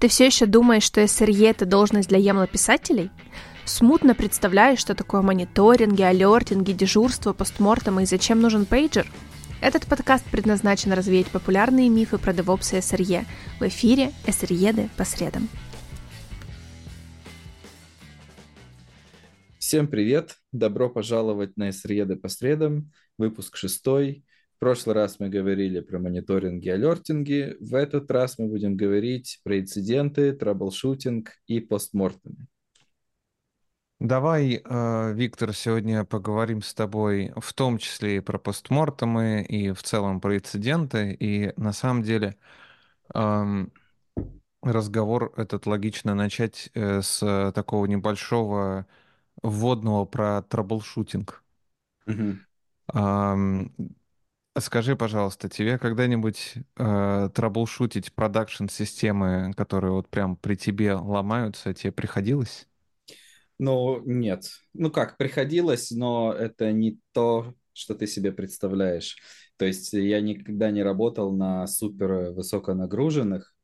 Ты все еще думаешь, что SRE – это должность для ямло-писателей? Смутно представляешь, что такое мониторинги, алертинги, дежурство, postmortem и зачем нужен пейджер? Этот подкаст предназначен развеять популярные мифы про DevOps и SRE. В эфире SREды по средам. Всем привет! Добро пожаловать на SREды по средам, выпуск шестой. В прошлый раз мы говорили про мониторинги и алертинги. В этот раз мы будем говорить про инциденты, troubleshooting и постмортемы. Давай, э, Виктор, сегодня поговорим с тобой в том числе и про постмортемы, и в целом про инциденты. И на самом деле разговор этот логично начать э, с такого небольшого вводного про troubleshooting. Угу. Скажи, пожалуйста, тебе когда-нибудь э, траблшутить production -системы, которые вот прям при тебе ломаются, тебе приходилось? Ну, нет. Ну как, приходилось, но это не то, что ты себе представляешь. То есть я никогда не работал на супер высоконагруженных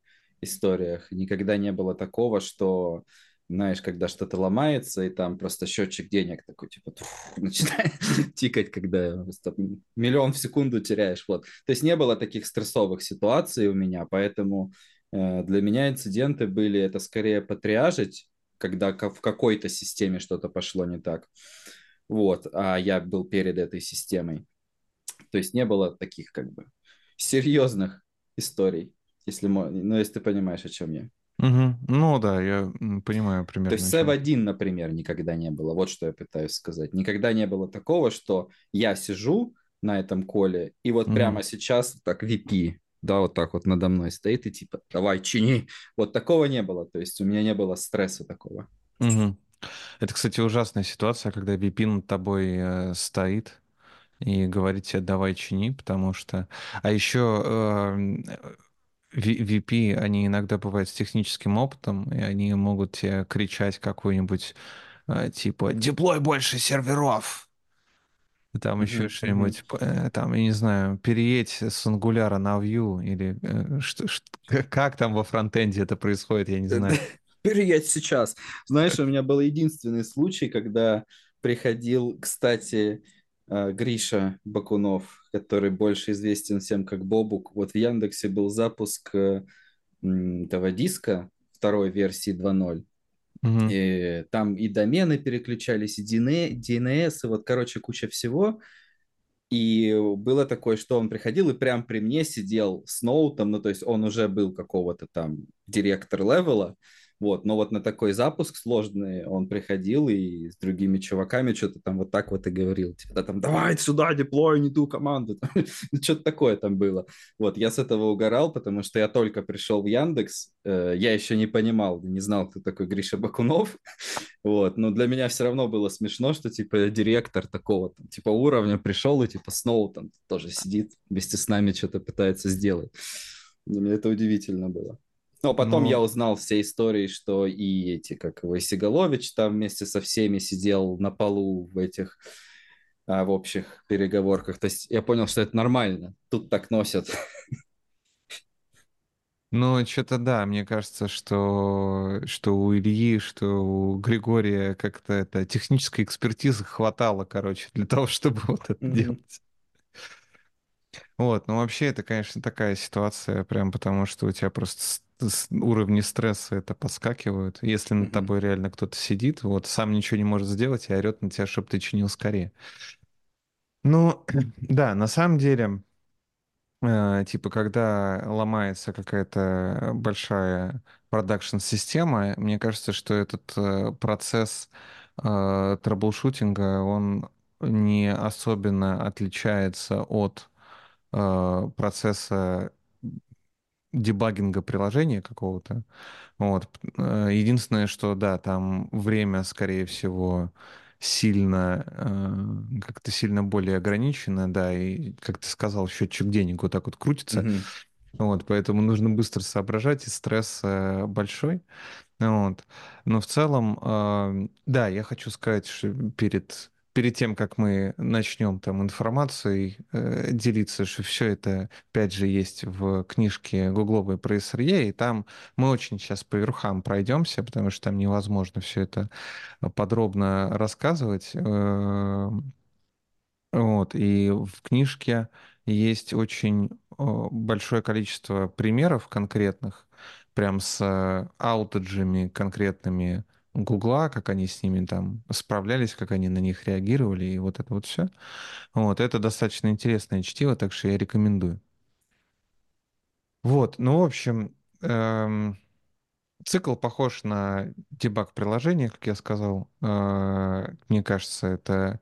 историях. Никогда не было такого, что знаешь, когда что-то ломается, и там просто счетчик денег такой, типа, начинает тикать, когда миллион в секунду теряешь. Вот. То есть не было таких стрессовых ситуаций у меня, поэтому э, для меня инциденты были, это скорее потриажить, когда в какой-то системе что-то пошло не так. Вот, а я был перед этой системой. То есть не было таких как бы серьезных историй, если, ну, если ты понимаешь, о чем я. Угу. Ну да, я понимаю примерно. То есть SEV1, например, никогда не было. Вот что я пытаюсь сказать. Никогда не было такого, что я сижу на этом коле, и вот угу. прямо сейчас так VP, да, вот так вот надо мной стоит и типа, давай, чини. Вот такого не было. То есть у меня не было стресса такого. Угу. Это, кстати, ужасная ситуация, когда VP над тобой э, стоит и говорит тебе, давай, чини, потому что... А еще э, VP, они иногда бывают с техническим опытом, и они могут тебе кричать какую-нибудь, э, типа, деплой больше серверов, там еще mm-hmm. что-нибудь, э, там, я не знаю, переедь с ангуляра на Vue, или э, что, что, как там во фронтенде это происходит, я не знаю. Переедь сейчас. Знаешь, у меня был единственный случай, когда приходил, кстати, Гриша Бакунов, который больше известен всем как Бобук. Вот в Яндексе был запуск этого диска второй версии 2.0. Угу. И там и домены переключались, и DNS, и вот, короче, куча всего. И было такое, что он приходил и прям при мне сидел с ноутом, ну, то есть он уже был какого-то там директор левела, вот, но вот на такой запуск сложный он приходил и с другими чуваками что-то там вот так вот и говорил, типа, там, давай сюда, деплой, не ту команду, что-то такое там было. Вот, я с этого угорал, потому что я только пришел в Яндекс, э, я еще не понимал, не знал, кто такой Гриша Бакунов, вот, но для меня все равно было смешно, что, типа, директор такого, там, типа, уровня пришел и, типа, снова там тоже сидит вместе с нами, что-то пытается сделать. Для меня это удивительно было. Но потом ну... я узнал все истории, что и эти, как его, Сигалович там вместе со всеми сидел на полу в этих а, в общих переговорках. То есть я понял, что это нормально. Тут так носят. Ну, что-то да, мне кажется, что, что у Ильи, что у Григория как-то это технической экспертизы хватало, короче, для того, чтобы вот это mm-hmm. делать. Вот, ну вообще это, конечно, такая ситуация, прям потому что у тебя просто уровни стресса это подскакивают. Если над тобой реально кто-то сидит, вот сам ничего не может сделать и орет на тебя, чтобы ты чинил скорее. Ну, да, на самом деле, э, типа, когда ломается какая-то большая production -система, мне кажется, что этот э, процесс э, troubleshooting а, он не особенно отличается от э, процесса дебагинга приложения какого-то. Вот. Э, единственное, что да, там время, скорее всего, сильно, э, как-то сильно более ограничено, да, и, как ты сказал, счетчик денег вот так вот крутится. Mm-hmm. Вот, поэтому нужно быстро соображать, и стресс э, большой. Вот. Но в целом, да, я хочу сказать, что перед перед тем, как мы начнем там информацией э, делиться, что все это, опять же, есть в книжке гугловой про SRE, и там мы очень сейчас по верхам пройдемся, потому что там невозможно все это подробно рассказывать. Э, вот, и в книжке есть очень большое количество примеров конкретных, прям с аутеджами конкретными Гугла, как они с ними там справлялись, как они на них реагировали, и вот это вот все. Вот, это достаточно интересное чтиво, так что я рекомендую. Вот, ну, в общем, эм, цикл похож на дебаг приложения, как я сказал. Э, мне кажется, это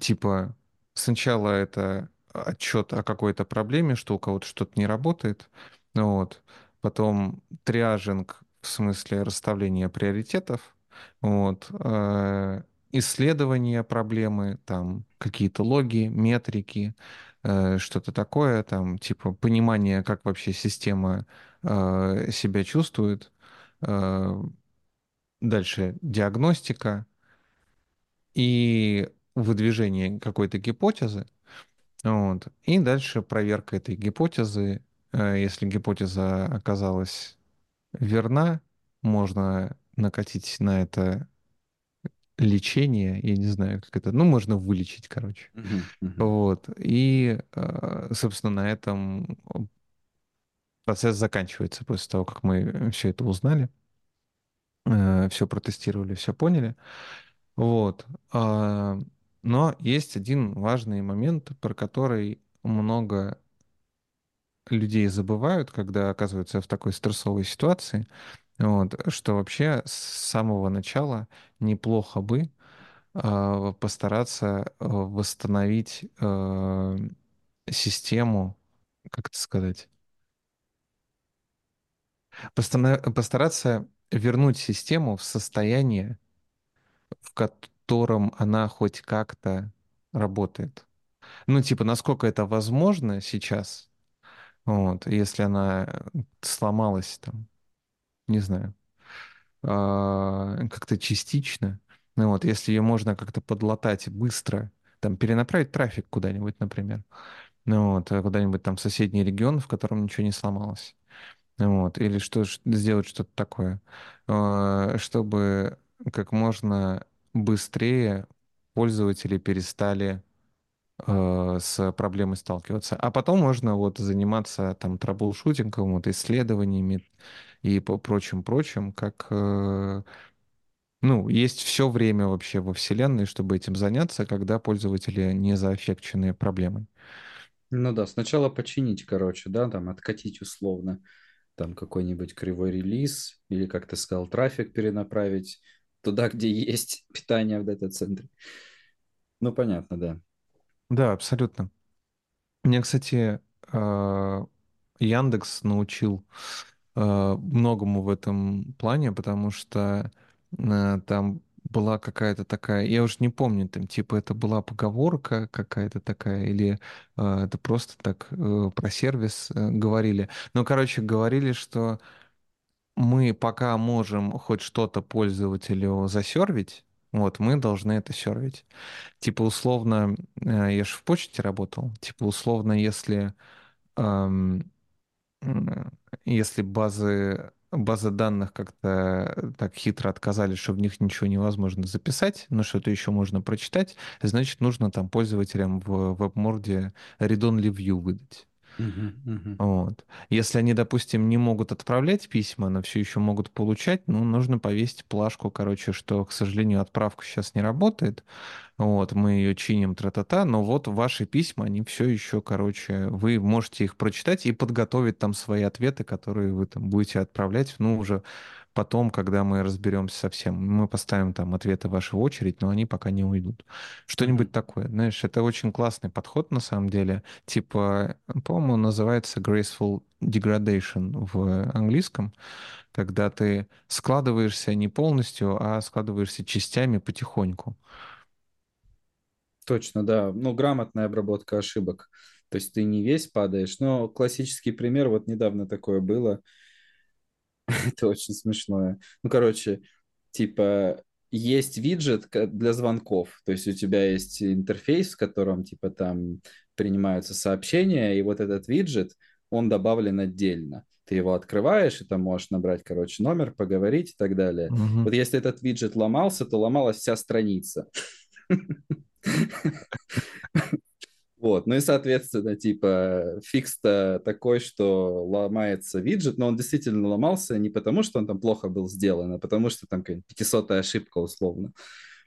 типа сначала это отчет о какой-то проблеме, что у кого-то что-то не работает, вот. Потом триажинг в смысле расставления приоритетов, вот. Э, исследование проблемы, там какие-то логи, метрики, э, что-то такое, там типа понимание, как вообще система э, себя чувствует. Дальше диагностика и выдвижение какой-то гипотезы, вот. И дальше проверка этой гипотезы. Если гипотеза оказалась верна, можно накатить на это лечение, я не знаю, как это, ну, можно вылечить, короче. Мгм, мгм. Вот. И, э, собственно, на этом процесс заканчивается после того, как мы все это узнали, все протестировали, все поняли. Вот. А, Но есть один важный момент, про который много людей забывают, когда оказываются в такой стрессовой ситуации, вот, что вообще с самого начала неплохо бы э, постараться восстановить э, систему, как это сказать, постараться вернуть систему в состояние, в котором она хоть как-то работает. Ну, типа, насколько это возможно сейчас, вот, если она сломалась там, не знаю, а, как-то частично. Ну вот, если ее можно как-то подлатать быстро, там, перенаправить трафик куда-нибудь, например, ну вот, а куда-нибудь там в соседний регион, в котором ничего не сломалось. Ну Вот, или что, сделать что-то такое, а, чтобы как можно быстрее пользователи перестали э, с проблемой сталкиваться. А потом можно вот заниматься там траблшутингом, вот исследованиями и прочим-прочим, как э, ну, есть все время вообще во Вселенной, чтобы этим заняться, когда пользователи не зааффекчены проблемой. Ну да, сначала починить, короче, да, там откатить условно, там какой-нибудь кривой релиз, или, как ты сказал, трафик перенаправить туда, где есть питание в дата-центре. Ну, понятно, да. Да, абсолютно. Мне, кстати, э, Яндекс научил э, многому в этом плане, потому что э, там была какая-то такая, я уже не помню, там типа это была поговорка какая-то такая, или это просто так э, про сервис э, говорили. Ну, короче, говорили, что мы пока можем хоть что-то пользователю засервить, вот, мы должны это сервить. Типа, условно, э, я же в почте работал, типа, условно, если ам, м, если базы, базы данных как-то так хитро отказались, что в них ничего невозможно записать, но что-то еще можно прочитать, значит, нужно там пользователям в WebMord read-only view выдать. Мгм, мгм. Вот. Если они, допустим, не могут отправлять письма, но все еще могут получать, ну, нужно повесить плашку, короче, что, к сожалению, отправка сейчас не работает. Вот, мы ее чиним, тра-та-та, но вот ваши письма, они все еще, короче, вы можете их прочитать и подготовить там свои ответы, которые вы там будете отправлять, ну, уже потом, когда мы разберемся со всем. Мы поставим там ответы в вашу очередь, но они пока не уйдут. Что-нибудь такое, знаешь, это очень классный подход на самом деле. Типа, по-моему, называется graceful degradation в английском, когда ты складываешься не полностью, а складываешься частями потихоньку. Точно, да. Ну, грамотная обработка ошибок. То есть ты не весь падаешь, но классический пример, вот недавно такое было, это очень смешное. Ну, короче, типа есть виджет для звонков, то есть у тебя есть интерфейс, в котором типа там принимаются сообщения, и вот этот виджет, он добавлен отдельно. Ты его открываешь, и там можешь набрать, короче, номер, поговорить и так далее. Мгм. Вот если этот виджет ломался, то ломалась вся страница. Вот, ну и, соответственно, типа, фикс-то такой, что ломается виджет, но он действительно ломался не потому, что он там плохо был сделан, а потому что там какая-нибудь 500 ошибка условно.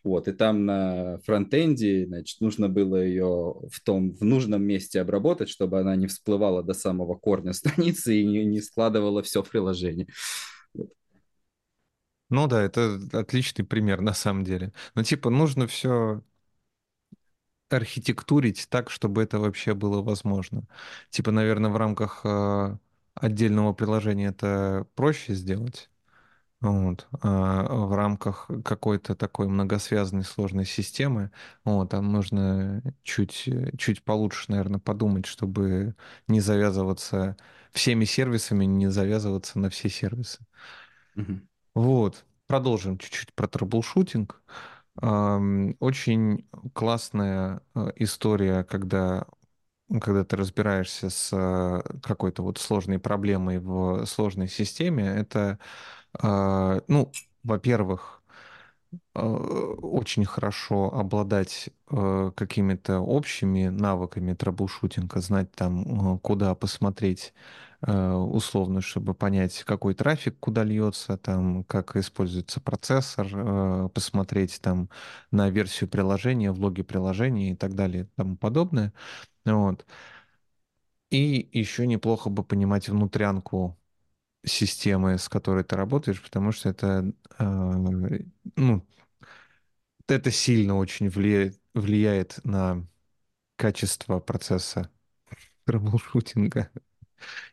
Вот, и там на фронтенде, значит, нужно было ее в том, в нужном месте обработать, чтобы она не всплывала до самого корня страницы и не, не складывала все в приложение. Ну да, это отличный пример на самом деле. Но типа нужно все архитектурить так, чтобы это вообще было возможно. Типа, наверное, в рамках э, отдельного приложения это проще сделать. Вот. А в рамках какой-то такой многосвязанной сложной системы, вот, там нужно чуть, чуть получше, наверное, подумать, чтобы не завязываться всеми сервисами, не завязываться на все сервисы. Мгм. Вот. Продолжим чуть-чуть про troubleshooting. Ам, Очень классная э, история, когда, когда ты разбираешься с э, какой-то вот сложной проблемой в сложной системе. Это, а, ну, во-первых, э, очень хорошо обладать какими-то общими навыками troubleshooting а, знать там, куда посмотреть условно, чтобы понять, какой трафик куда льется, там, как используется процессор, э, посмотреть там на версию приложения, в логе приложения и так далее и тому подобное. Вот. И еще неплохо бы понимать внутрянку системы, с которой ты работаешь, потому что это, э, ну, это сильно очень влияет, влияет на качество процесса troubleshooting а.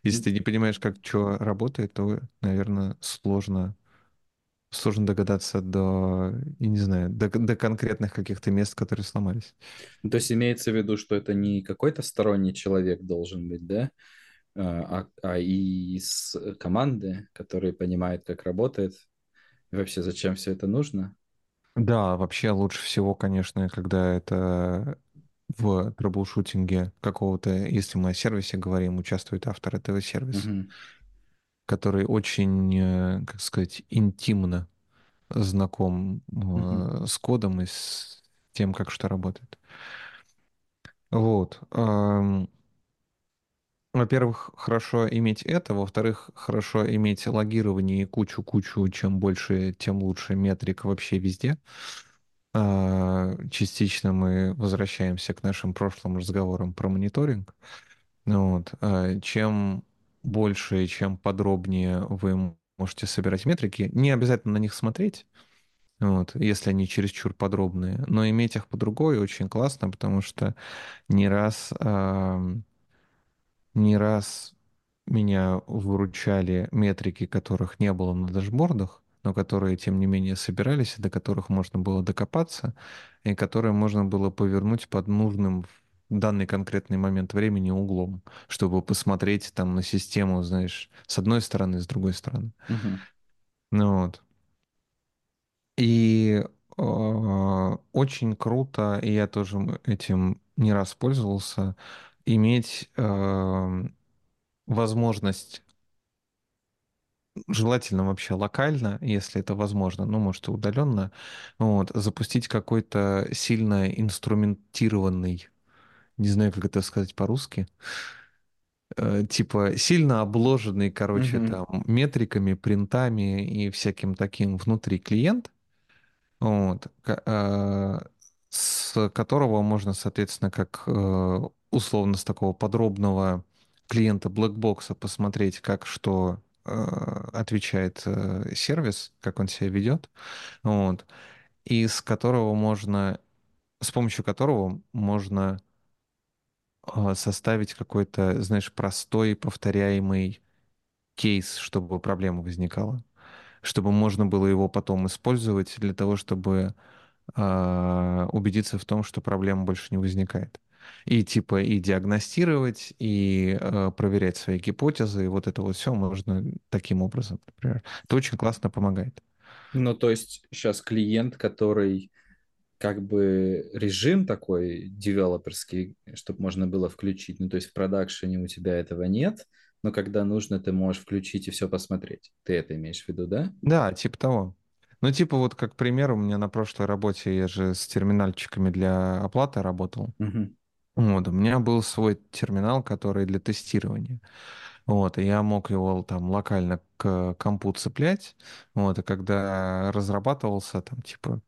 Если ты не понимаешь, как что работает, то, наверное, сложно, сложно догадаться до, я не знаю, до, до конкретных каких-то мест, которые сломались. Ну, То есть имеется в виду, что это не какой-то сторонний человек должен быть, да, а, а а из команды, который понимает, как работает, и вообще зачем все это нужно. Да, вообще лучше всего, конечно, когда это в трэблшутинге какого-то, если мы о сервисе говорим, участвует автор этого сервиса, Мгм. который очень, э, как сказать, интимно знаком э, с кодом и с тем, как что работает. Вот. Во-первых, хорошо иметь это, во-вторых, хорошо иметь логирование и кучу-кучу, чем больше, тем лучше метрик вообще везде. А, Частично мы возвращаемся к нашим прошлым разговорам про мониторинг. Ну Вот. а, Чем больше и чем подробнее вы можете собирать метрики, не обязательно на них смотреть, вот, если они чересчур подробные, но иметь их под рукой очень классно, потому что не раз, не раз меня выручали метрики, которых не было на дашбордах, но которые, тем не менее, собирались, и до которых можно было докопаться, и которые можно было повернуть под нужным в данный конкретный момент времени углом, чтобы посмотреть там на систему, знаешь, с одной стороны, с другой стороны. Мгм. Ну вот. И э, очень круто, и я тоже этим не раз пользовался, иметь э, возможность желательно вообще локально, если это возможно, ну, может, и удаленно, вот, запустить какой-то сильно инструментированный, не знаю, как это сказать по-русски, э, типа сильно обложенный, короче, Мгм. там, метриками, принтами и всяким таким внутри клиент, вот, э, с которого можно, соответственно, как э, условно с такого подробного клиента блэкбокса посмотреть, как что отвечает э, сервис, как он себя ведет, вот, и с которого можно, с помощью которого можно э, составить какой-то, знаешь, простой повторяемый кейс, чтобы проблема возникала, чтобы можно было его потом использовать для того, чтобы а, убедиться в том, что проблема больше не возникает. И типа и диагностировать, и э, проверять свои гипотезы, и вот это вот все можно таким образом, например. Это очень классно помогает. Ну, то есть сейчас клиент, который как бы режим такой девелоперский, чтобы можно было включить. Ну, то есть в продакшене у тебя этого нет, но когда нужно, ты можешь включить и все посмотреть. Ты это имеешь в виду, да? Да, типа того. Ну, типа вот как пример, у меня на прошлой работе я же с терминальчиками для оплаты работал. Мгм. Вот, у меня был свой терминал, который для тестирования. Вот, и я мог его там локально к компу цеплять. Вот, и когда разрабатывался, там, типа,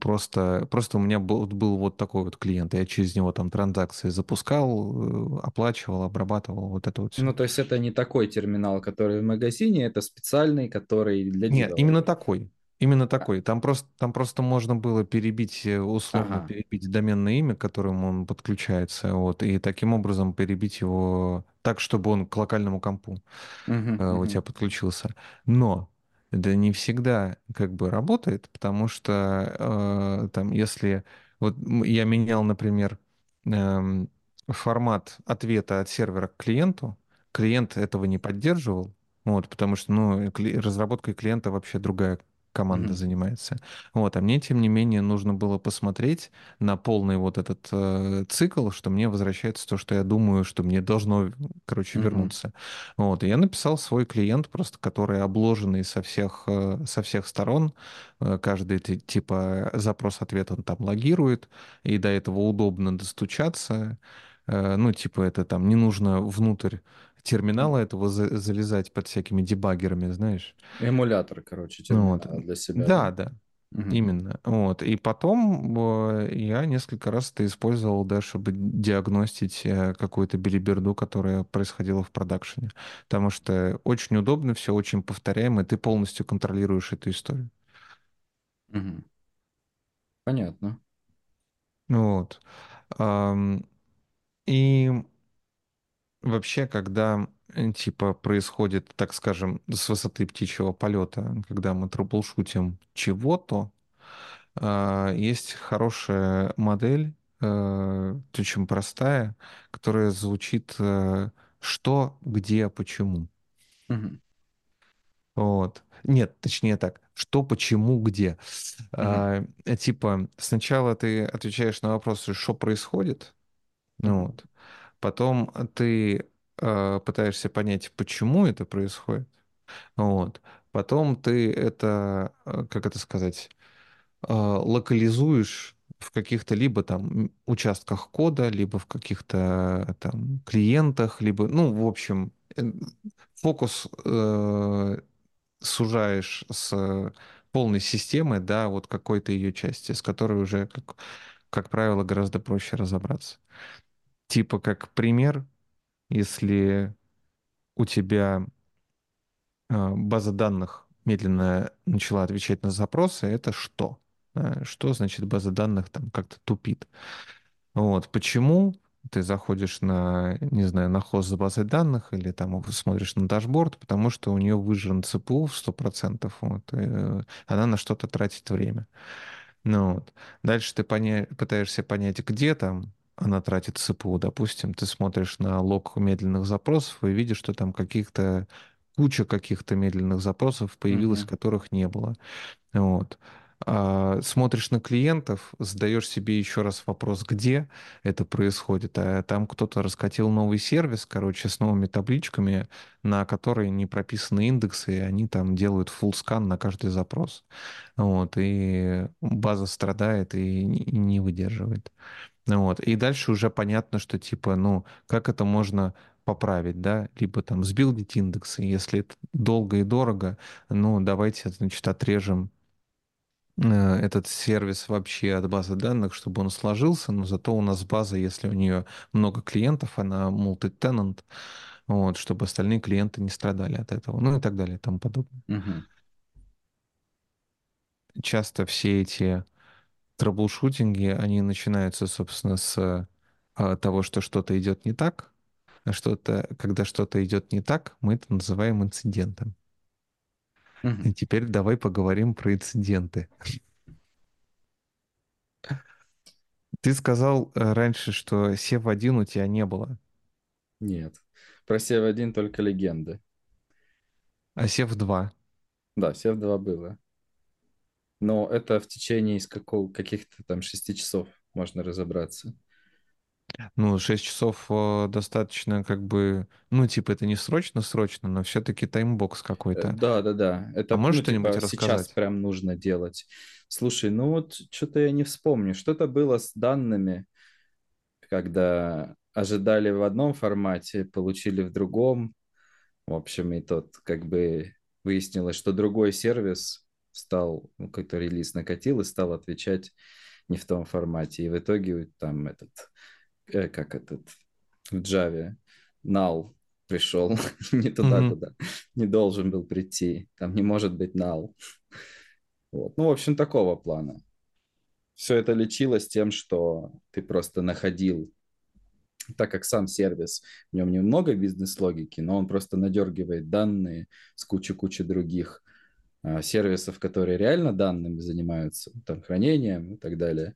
просто, просто у меня был, был вот такой вот клиент. Я через него там транзакции запускал, э, оплачивал, обрабатывал, вот это вот все. Ну, то есть это не такой терминал, который в магазине, это специальный, который для Нет, именно такой. Именно А, такой. Там просто, там просто можно было перебить, э, условно Ага. перебить доменное имя, к которому он подключается, вот, и таким образом перебить его так, чтобы он к локальному компу Мгм, э, у тебя мгм, подключился. Но это не всегда как бы работает, потому что э, там, если вот я менял, например, эм, формат ответа от сервера к клиенту, клиент этого не поддерживал, вот, потому что, ну, разработкой клиента вообще другая команда мгм, занимается. Вот, а мне, тем не менее, нужно было посмотреть на полный вот этот э, цикл, что мне возвращается то, что я думаю, что мне должно, короче, мгм, вернуться. Вот, и я написал свой клиент, просто который обложенный со всех, э, со всех сторон. Э, Каждый ти- типа запрос-ответ он там логирует, и до этого удобно достучаться. Э, Ну, типа это там не нужно внутрь терминала этого за- залезать под всякими дебаггерами, знаешь. Эмулятор, короче, Ну Вот. терминала для себя, да? Да. Мгм, Именно. Вот. И потом э, я несколько раз это использовал, да, чтобы диагностить э, какую-то билиберду, которая происходила в продакшене. Потому что очень удобно, все очень повторяемо, и ты полностью контролируешь эту историю. мгм. Понятно. Вот. И вообще, когда э, типа происходит, так скажем, с высоты птичьего полета, когда мы трэблшутим чего-то, А, Есть хорошая модель, э, очень простая, которая звучит э, что, где, почему. Мгм, Вот. Нет, точнее так. Что, почему, где. мгм, А, Типа, сначала ты отвечаешь на вопросы, что происходит, ну вот. Потом ты э, пытаешься понять, почему это происходит. Вот. Потом ты это, э, как это сказать, э, локализуешь в каких-то либо там участках кода, либо в каких-то там клиентах, либо, ну, в общем, фокус э, сужаешь с полной системы, да, вот какой-то ее части, с которой уже, как, как правило, гораздо проще разобраться. Типа как пример, если у тебя э, база данных медленно начала отвечать на запросы, это что? Э, Что значит база данных там как-то тупит? Вот. Почему? Ты заходишь на, не знаю, на хост за базой данных или там смотришь на дашборд, потому что у нее выжжен ЦПУ в 100%, вот, и, э, она на что-то тратит время. Ну, вот. Дальше ты поня- пытаешься понять, где там она тратит ЦПУ. Допустим, ты смотришь на лог медленных запросов и видишь, что там каких-то куча каких-то медленных запросов появилась, мгм, которых не было. Вот. А, смотришь на клиентов, задаешь себе еще раз вопрос, где это происходит. А там кто-то раскатил новый сервис, короче, с новыми табличками, на которые не прописаны индексы, и они там делают full скан на каждый запрос. Вот, и база страдает и не и выдерживает. Вот. И дальше уже понятно, что типа, ну, как это можно поправить, да, либо там сбилдить индексы, если это долго и дорого, ну, давайте, значит, отрежем э, этот сервис вообще от базы данных, чтобы он сложился, но зато у нас база, если у нее много клиентов, она multi-tenant, вот, чтобы остальные клиенты не страдали от этого, ну и так далее и тому подобное. мгм. Часто все эти трэблшутинги, они начинаются, собственно, с а, того, что что-то идет не так, а что-то, когда что-то идет не так, мы это называем инцидентом. И Мгм. теперь давай поговорим про инциденты. Ты сказал э, раньше, что Сев-1 у тебя не было, Нет. Про Сев-1 только легенды. а Сев-2. Да, Сев 2 было. Но это в течение из какого, каких-то там шести часов можно разобраться. Ну, 6 часов э, достаточно как бы, ну, типа, это не срочно-срочно, но все-таки таймбокс Э, какой-то. Да, да, да. А Это, можешь ну, что-нибудь типа, сейчас рассказать? прям нужно делать. Слушай, ну вот что-то я не вспомню. Что-то было с данными, когда ожидали в одном формате, получили в другом. В общем, и тот как бы выяснилось, что другой сервис стал, ну, какой-то релиз накатил и стал отвечать не в том формате. И в итоге там этот, э, как этот, в Java null пришел не туда, Мгм. куда не должен был прийти. Там не может быть null. Вот. Ну, в общем, такого плана. Все это лечилось тем, что ты просто находил так как сам сервис, в нем немного бизнес-логики, но он просто надергивает данные с кучи-кучи других сервисов, которые реально данными занимаются, там, хранением и так далее.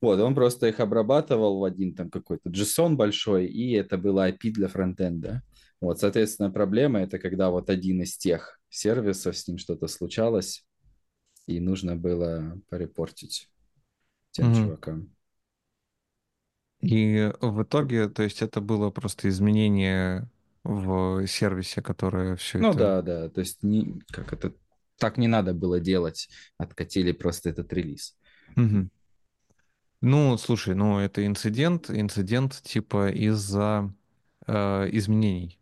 Вот, он просто их обрабатывал в один там какой-то JSON большой, и это было IP для фронтенда. Вот, соответственно, проблема это когда вот один из тех сервисов, с ним что-то случалось, и нужно было порепортить тем Мгм. чувакам. И в итоге, то есть это было просто изменение в сервисе, которое все Ну это... да, да, то есть не, как это, так не надо было делать, откатили просто этот релиз. Мгм. Ну, слушай, ну это инцидент, инцидент типа из-за э, изменений.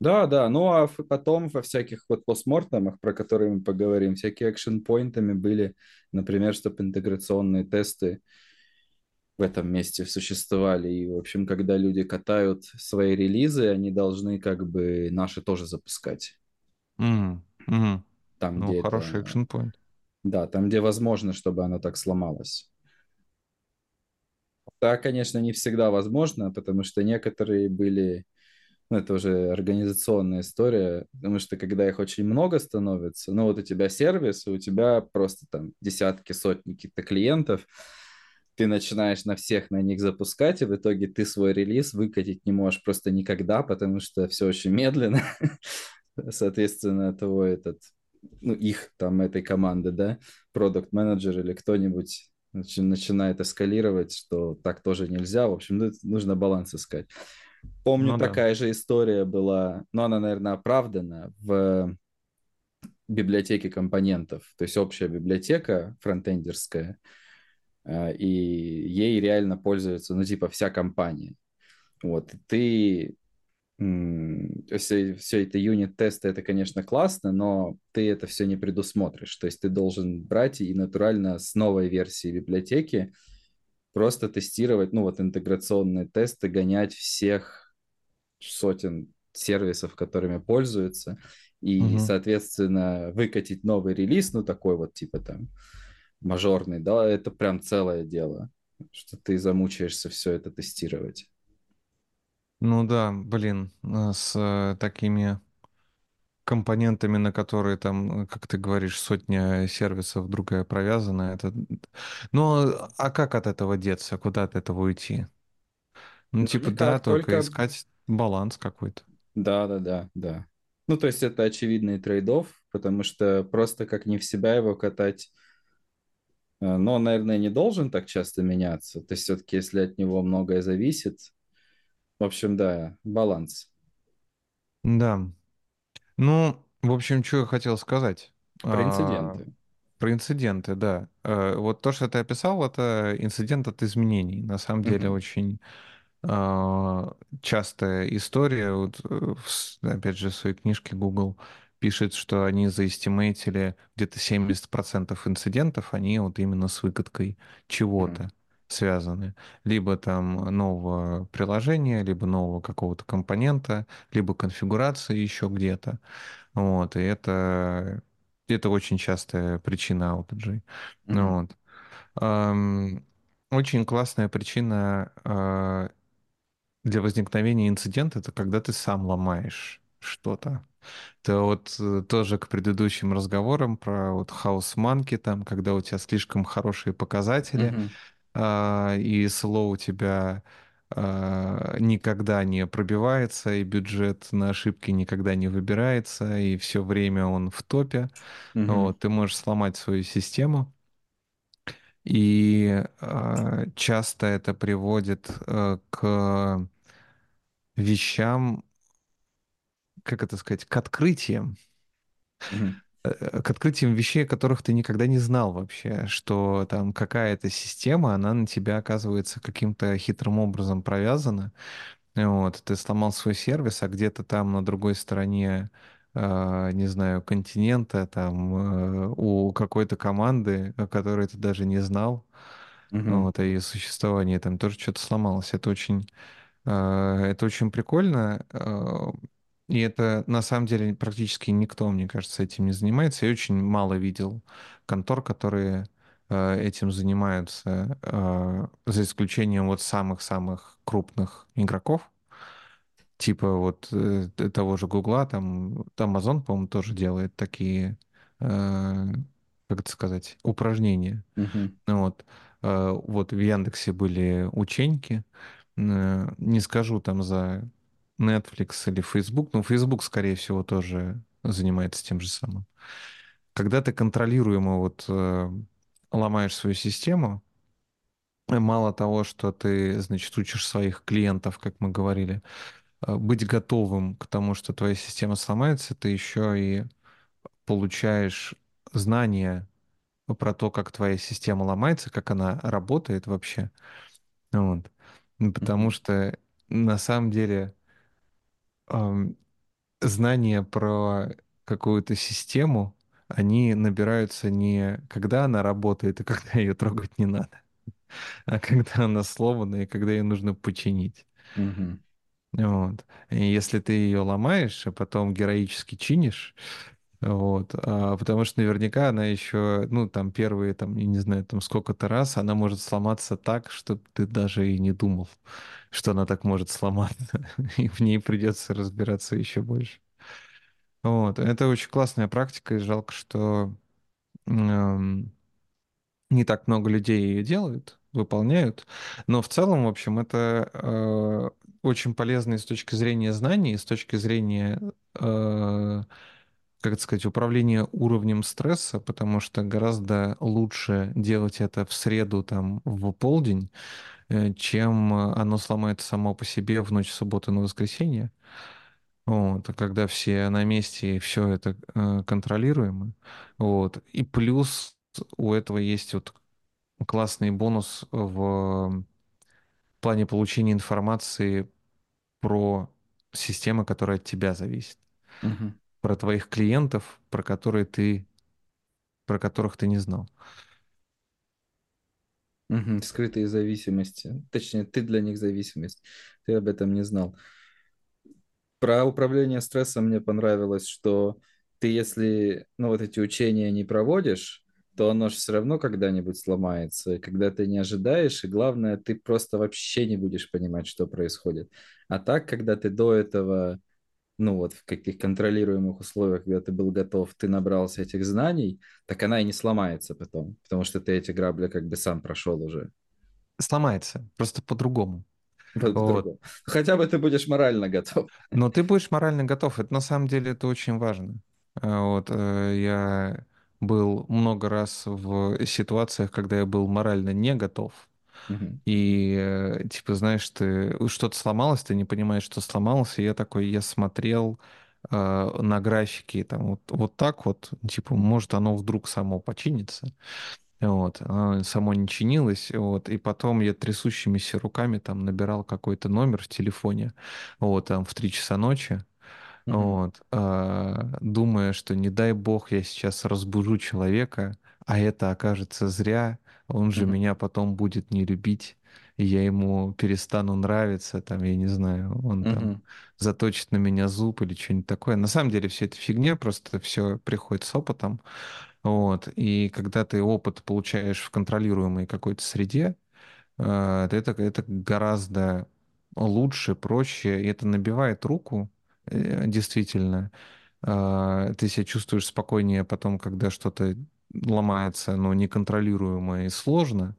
Да, да, ну а потом во всяких вот постмортемах, про которые мы поговорим, всякие экшн-поинтами были, например, чтобы интеграционные тесты в этом месте существовали. И, в общем, когда люди катают свои релизы, они должны как бы наши тоже запускать. Мгм. Мгм. Там, Ну, где хороший экшен point. да, там, где возможно, чтобы оно так сломалось. Да, конечно, не всегда возможно, потому что некоторые были, ну, это уже организационная история, потому что когда их очень много становится, ну, вот у тебя сервис, у тебя просто там десятки, сотни каких-то клиентов, ты начинаешь на всех на них запускать, и в итоге ты свой релиз выкатить не можешь просто никогда, потому что все очень медленно. Соответственно, того этот, ну, их там, этой команды, да, продукт-менеджер или кто-нибудь начи- начинает эскалировать, что так тоже нельзя. В общем, ну, нужно баланс искать. Помню, Ну да. такая же история была, но она, наверное, оправдана в библиотеке компонентов. То есть общая библиотека фронтендерская, э, и ей реально пользуется, ну, типа, вся компания. Вот, ты все, все это юнит-тесты, это, конечно, классно, но ты это все не предусмотришь. То есть ты должен брать и натурально с новой версии библиотеки просто тестировать, ну вот интеграционные тесты, гонять всех сотен сервисов, которыми пользуются, и, Мгм. соответственно, выкатить новый релиз, ну такой вот типа там мажорный, да, это прям целое дело, что ты замучаешься все это тестировать. Ну да, блин, э, с э, такими компонентами, на которые там, э, как ты говоришь, сотня сервисов другая провязана, это... Ну, а как от этого деться? Куда от этого уйти? Ну, Ну, типа, да, никак, только только искать баланс какой-то. Да, да, да, да. Ну, то есть это очевидный trade-off, потому что просто как не в себя его катать, э, но он, наверное, не должен так часто меняться. То есть все-таки, если от него многое зависит, в общем, да, баланс. Да. Ну, в общем, что я хотел сказать. Про А, инциденты. Про инциденты, да. Э, Вот то, что ты описал, это инцидент от изменений. На самом деле Мгм. очень а, частая история. Вот, э, опять же, в своей книжке Google пишет, что они заэстимейтили где-то 70% инцидентов, они вот именно с выкаткой чего-то связаны. Либо там нового приложения, либо нового какого-то компонента, либо конфигурации еще где-то. Вот, и это, это очень частая причина аутаджей. Мгм. Вот. Очень классная причина а, для возникновения инцидента это когда ты сам ломаешь что-то. Это вот э, тоже к предыдущим разговорам про вот хаос манки, там, когда у тебя слишком хорошие показатели, Мгм. А, и слоу у тебя а, никогда не пробивается, и бюджет на ошибки никогда не выбирается, и все время он в топе. Мгм. Вот, ты можешь сломать свою систему. И а, часто это приводит э, к вещам, как это сказать, к открытиям, Мгм. Э, к открытиям вещей, о которых ты никогда не знал вообще, что там какая-то система, она на тебя оказывается каким-то хитрым образом провязана. Вот, ты сломал свой сервис, а где-то там на другой стороне, э, не знаю, континента, там э, у какой-то команды, о которой ты даже не знал, Мгм. вот, о ее существовании, там тоже что-то сломалось. Это очень Это очень прикольно. И это на самом деле практически никто, мне кажется, этим не занимается. Я очень мало видел контор, которые э, этим занимаются, э, за исключением вот самых-самых крупных игроков, типа вот э, того же Гугла, там Amazon, по-моему, тоже делает такие, как это сказать, упражнения. Ну Вот. Вот в Яндексе были ученьки. Э, Не скажу там за Netflix или Facebook, но Facebook, скорее всего, тоже занимается тем же самым. Когда ты контролируемо вот э, ломаешь свою систему, мало того, что ты, значит, учишь своих клиентов, как мы говорили, э, быть готовым к тому, что твоя система сломается, ты еще и получаешь знания про то, как твоя система ломается, как она работает вообще. Вот. Ну, Потому что на самом деле знания про какую-то систему, они набираются не когда она работает и когда ее трогать не надо, а когда она сломана и когда ее нужно починить. Мгм. Вот. И если ты ее ломаешь, а потом героически чинишь, Вот, а, потому что наверняка она еще, ну, там, первые, там, я не знаю, там, сколько-то раз она может сломаться так, что ты даже и не думал, что она так может сломаться, и в ней придется разбираться еще больше. Вот, это очень классная практика, и жалко, что м, не так много людей ее делают, выполняют, но в целом, в общем, это э, очень полезно и с точки зрения знаний, и с точки зрения э, как это сказать, управление уровнем стресса, потому что гораздо лучше делать это в среду, там, в полдень, э, чем э, оно сломается само по себе в ночь субботы на воскресенье. Вот, а когда все на месте и все это э, контролируемо. Вот. И плюс у этого есть вот классный бонус в плане получения информации про системы, которые от тебя зависят, Мгм. Про твоих клиентов, про которые ты, про которых ты не знал. Скрытые зависимости. Точнее, ты для них зависимость. Ты об этом не знал. Про управление стрессом мне понравилось, что ты, если, ну, вот эти учения не проводишь, то оно же все равно когда-нибудь сломается, когда ты не ожидаешь, и главное, ты просто вообще не будешь понимать, что происходит. А так, когда ты до этого, ну, вот в каких контролируемых условиях, когда ты был готов, ты набрался этих знаний, так она и не сломается потом, потому что ты эти грабли как бы сам прошел уже. сломается, просто по-другому. Вот. Хотя бы ты будешь морально готов. Но ты будешь морально готов. Это на самом деле это очень важно. А Вот э, я был много раз в ситуациях, когда я был морально не готов. И, э, типа, знаешь, ты что-то сломалось, ты не понимаешь, что сломалось, и я такой, я смотрел э, на графики, там, вот, вот так вот, типа, может, оно вдруг само починится. Вот, оно само не чинилось, вот, и потом я трясущимися руками там набирал какой-то номер в телефоне, вот, там в 3 часа ночи, Мгм. вот, а, думая, что не дай бог я сейчас разбужу человека, а это окажется зря, он же меня потом будет не любить, и я ему перестану нравиться, там, я не знаю, он там заточит на меня зуб или что-нибудь такое. На самом деле все это фигня, просто все приходит с опытом. Вот. И когда ты опыт получаешь в контролируемой какой-то среде, э, это, это гораздо лучше, проще, и это набивает руку, э, действительно. А, Ты себя чувствуешь спокойнее потом, когда что-то ломается, но неконтролируемо и сложно.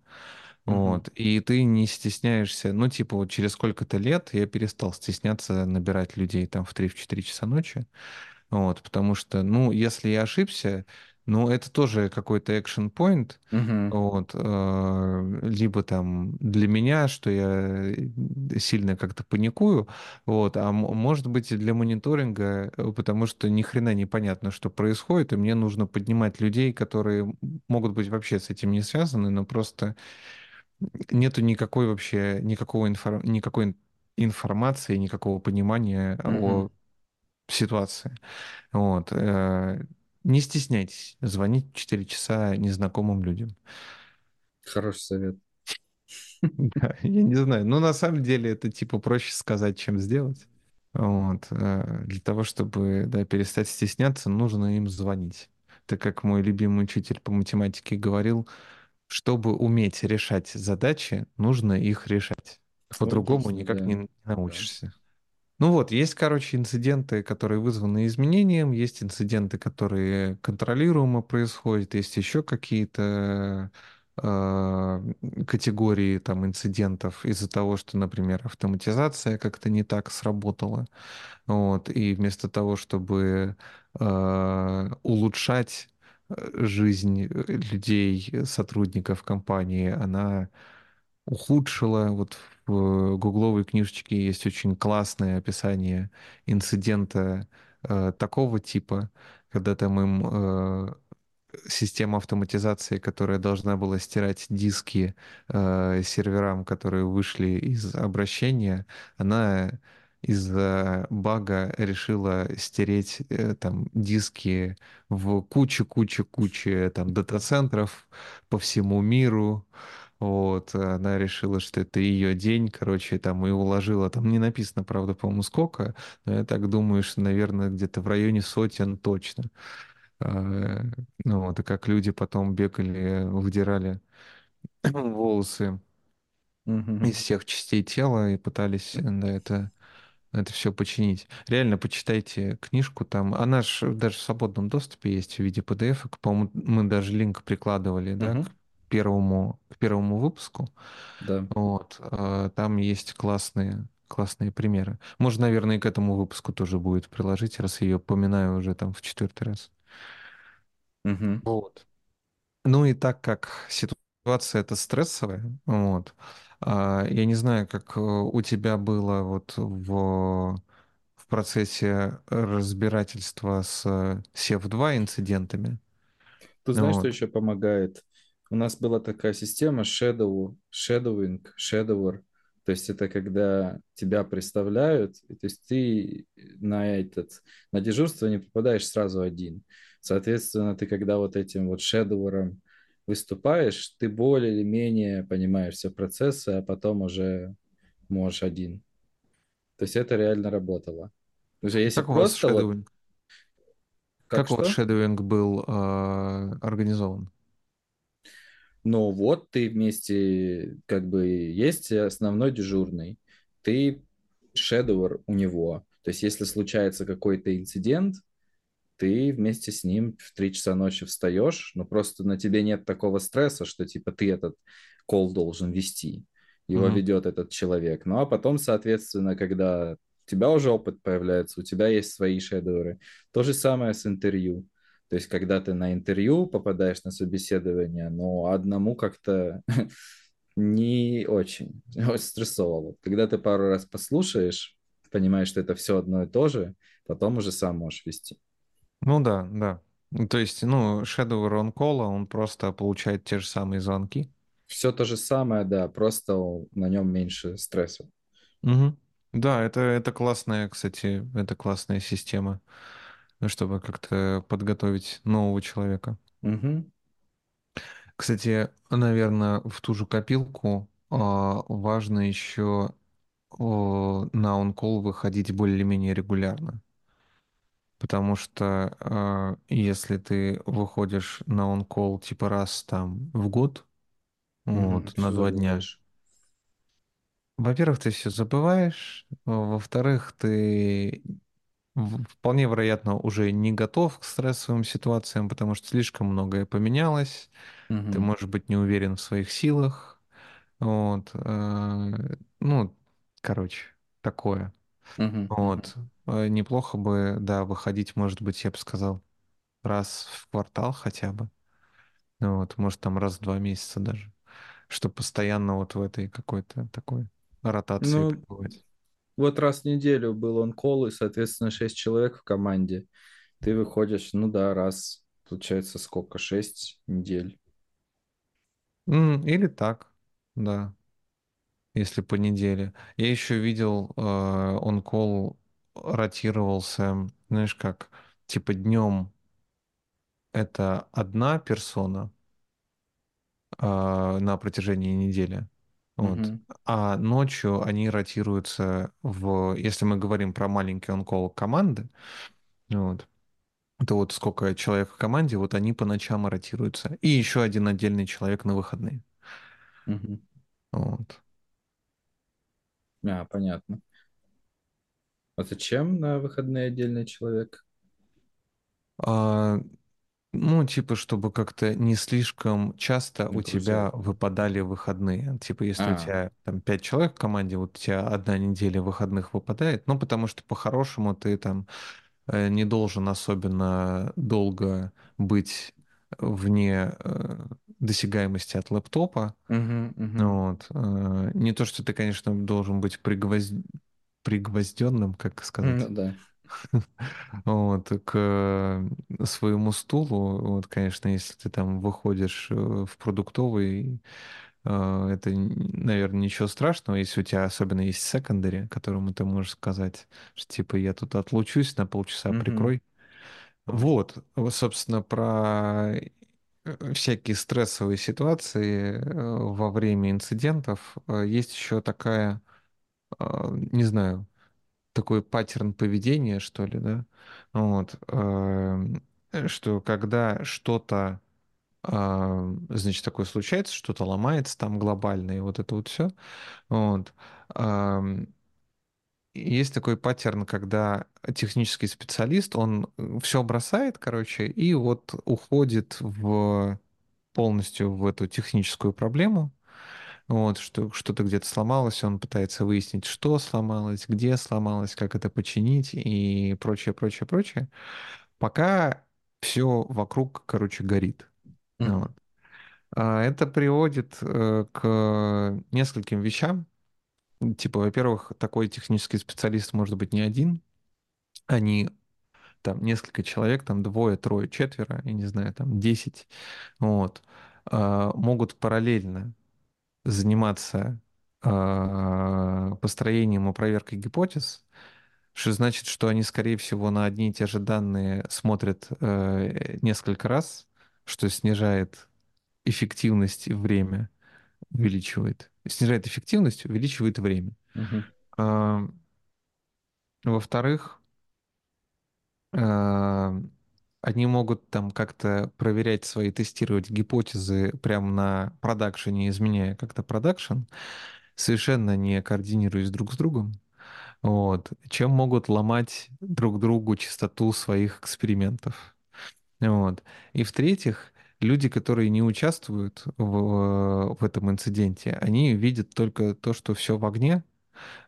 Вот. И ты не стесняешься, ну, типа, вот через сколько-то лет я перестал стесняться набирать людей там в 3-4 часа ночи. Вот, потому что, ну, если я ошибся, ну, это тоже какой-то action point, Мгм. вот, э, либо там для меня, что я сильно как-то паникую, вот, а может быть и для мониторинга, э, потому что ни хрена непонятно, что происходит, и мне нужно поднимать людей, которые могут быть вообще с этим не связаны, но просто нету никакой вообще, никакого инфор- никакой информации, никакого понимания Мгм. о ситуации. Вот. Не стесняйтесь звонить в 4 часа незнакомым людям. Хороший совет. Да, я не знаю. Но на самом деле это типа проще сказать, чем сделать. Вот. э, Для того, чтобы да, перестать стесняться, нужно им звонить. Так как мой любимый учитель по математике говорил, чтобы уметь решать задачи, нужно их решать. По-другому никак да. не научишься. Ну вот, есть, короче, инциденты, которые вызваны изменением, есть инциденты, которые контролируемо происходят, есть еще какие-то э, категории там инцидентов из-за того, что, например, автоматизация как-то не так сработала, вот, и вместо того, чтобы э, улучшать э, жизнь э, людей, сотрудников компании, она ухудшила. Вот в гугловой книжечке есть очень классное описание инцидента э, такого типа, когда там им э, система автоматизации, которая должна была стирать диски э, серверам, которые вышли из обращения, она из-за бага решила стереть э, там диски в кучу-кучу-кучу там дата-центров по всему миру. Вот, она решила, что это ее день, короче, там и уложила. Там не написано, правда, по-моему, сколько, но я так думаю, что, наверное, где-то в районе сотен точно. А, Ну вот, и как люди потом бегали, выдирали волосы Мгм. из всех частей тела и пытались да, это, это все починить. Реально, почитайте книжку там. Она ж даже в свободном доступе есть в виде PDF. -ок. По-моему, мы даже линк прикладывали, да, к Мгм. Первому, к первому выпуску. Да. Вот. а, Там есть классные, классные примеры. Можно, наверное, и к этому выпуску тоже будет приложить, раз я ее поминаю уже там в четвертый раз. Мгм. Вот. Ну и так как ситуация эта стрессовая, вот, а, я не знаю, как э, у тебя было вот в, в процессе разбирательства с SEF-2 инцидентами. Ты знаешь, что Вот. еще помогает? У нас была такая система shadow, shadowing, shadower. То есть это когда тебя представляют, то есть ты на этот, на дежурство не попадаешь сразу один. Соответственно, ты когда вот этим вот шедовером выступаешь, ты более или менее понимаешь все процессы, а потом уже можешь один. То есть это реально работало. Уже если Как у вас просто вот, шедоуинг? как Как у вас шедоуинг был а, организован? Но вот ты вместе, как бы, есть основной дежурный, ты шедовер у него. То есть, если случается какой-то инцидент, ты вместе с ним в 3 часа ночи встаешь, но просто на тебе нет такого стресса, что типа ты этот кол должен вести. Его Мгм. ведет этот человек. Ну а потом, соответственно, когда у тебя уже опыт появляется, у тебя есть свои шедоверы. То же самое с интервью. То есть, когда ты на интервью попадаешь на собеседование, но одному как-то не очень. Вот Когда ты пару раз послушаешь, понимаешь, что это все одно и то же, потом уже сам можешь вести. Ну да, да. Ну, То есть, ну, Shadow Call, он просто получает те же самые звонки. Все то же самое, да, просто на нем меньше стресса. Мгм. Да, это, это классная, кстати, это классная система, ну, чтобы как-то подготовить нового человека. Мгм. Кстати, наверное, в ту же копилку а, важно еще на он-колл выходить более-менее регулярно. Потому что а, если ты выходишь на он-колл типа раз там в год, Мгм. вот, на Все два дня, забываешь. во-первых, ты все забываешь, во-вторых, ты вполне вероятно уже не готов к стрессовым ситуациям, потому что слишком многое поменялось, ты Мгм. можешь быть не уверен в своих силах, Вот. э, Ну, короче, такое. Мгм. Вот. Э, Неплохо бы, да, выходить, может быть, я бы сказал, раз в квартал хотя бы. Ну Вот, может, там раз в два месяца даже. Чтобы постоянно вот в этой какой-то такой ротации Ну, пребывать. Вот раз в неделю был он кол, и, соответственно, шесть человек в команде. Ты выходишь, ну да, раз, получается, сколько? Шесть недель. М, Или так, да, если по неделе. Я еще видел, э, он-колл ротировался, знаешь как, типа днем это одна персона а, на протяжении недели. Вот. Мгм, А ночью они ротируются в... Если мы говорим про маленький он-колл команды, вот, то вот сколько человек в команде, вот они по ночам ротируются. И еще один отдельный человек на выходные. мгм. Вот. А, понятно. А зачем на выходные отдельный человек? А, Ну, типа, чтобы как-то не слишком часто у тебя Нагружать. выпадали выходные. Типа, если у А, тебя там пять человек в команде, вот у тебя одна неделя выходных выпадает, ну, потому что по-хорошему ты там э, не должен особенно долго быть вне э, досягаемости от лэптопа. мгм, мгм. Вот. Э, Не то, что ты, конечно, должен быть пригвоз... пригвозденным, как Ну сказать, да. Вот, к своему стулу, вот, конечно, если ты там выходишь э, в продуктовый, э, это, наверное, ничего страшного, если у тебя особенно есть секондари, которому ты можешь сказать, что типа я тут отлучусь на полчаса, Мгм, прикрой. Вот, вот, собственно, про э, всякие стрессовые ситуации э, во время инцидентов э, есть еще такая, э, не знаю, такой паттерн поведения, что ли, да, вот, эм, э, что когда что-то, а, значит, такое случается, что-то ломается там глобально, и вот это вот все, вот, есть такой паттерн, когда технический специалист, он все бросает, короче, и вот уходит в полностью в эту техническую проблему, вот, что что-то где-то сломалось, он пытается выяснить, что сломалось, где сломалось, как это починить и прочее, прочее, прочее, пока все вокруг, короче, горит. Вот. мгм, А Это приводит э, к нескольким вещам. Типа, во-первых, такой технический специалист может быть не один, они там несколько человек, там двое, трое, четверо, я не знаю, там десять, вот, а, могут параллельно заниматься а, построением и проверкой гипотез, что значит, что они, скорее всего, на одни и те же данные смотрят э, несколько раз, что снижает эффективность и время, увеличивает. Снижает эффективность, увеличивает время. А, Во-вторых, а, они могут там как-то проверять свои, тестировать гипотезы прямо на продакшене, изменяя как-то продакшн, совершенно не координируясь друг с другом. Вот. Чем могут ломать друг другу частоту своих экспериментов. Вот. И в-третьих, люди, которые не участвуют в, в этом инциденте, они видят только то, что все в огне,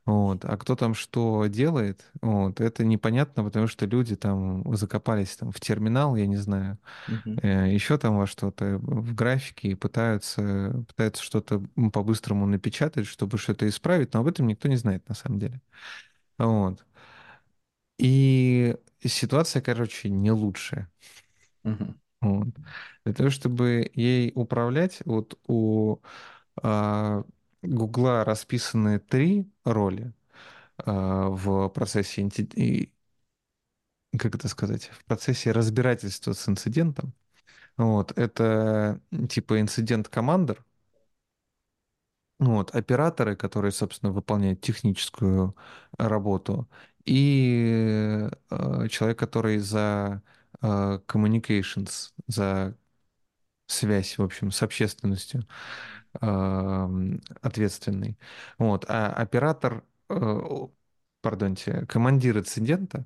вот. А кто там что делает, вот, это непонятно, потому что люди там закопались там в терминал, я не знаю, мгм, еще там во что-то, в графике и пытаются, пытаются что-то по-быстрому напечатать, чтобы что-то исправить, но об этом никто не знает на самом деле. Вот. И ситуация, короче, не лучшая. мгм, Вот. Для того, чтобы ей управлять, вот у а, Гугла расписаны три роли а, в процессе, как это сказать, в процессе разбирательства с инцидентом. Вот. Это типа инцидент-командер, вот, операторы, которые, собственно, выполняют техническую работу, и э, человек, который за э, communications, за связь, в общем, с общественностью ответственный. Вот. А оператор, э, пардонте, командир инцидента,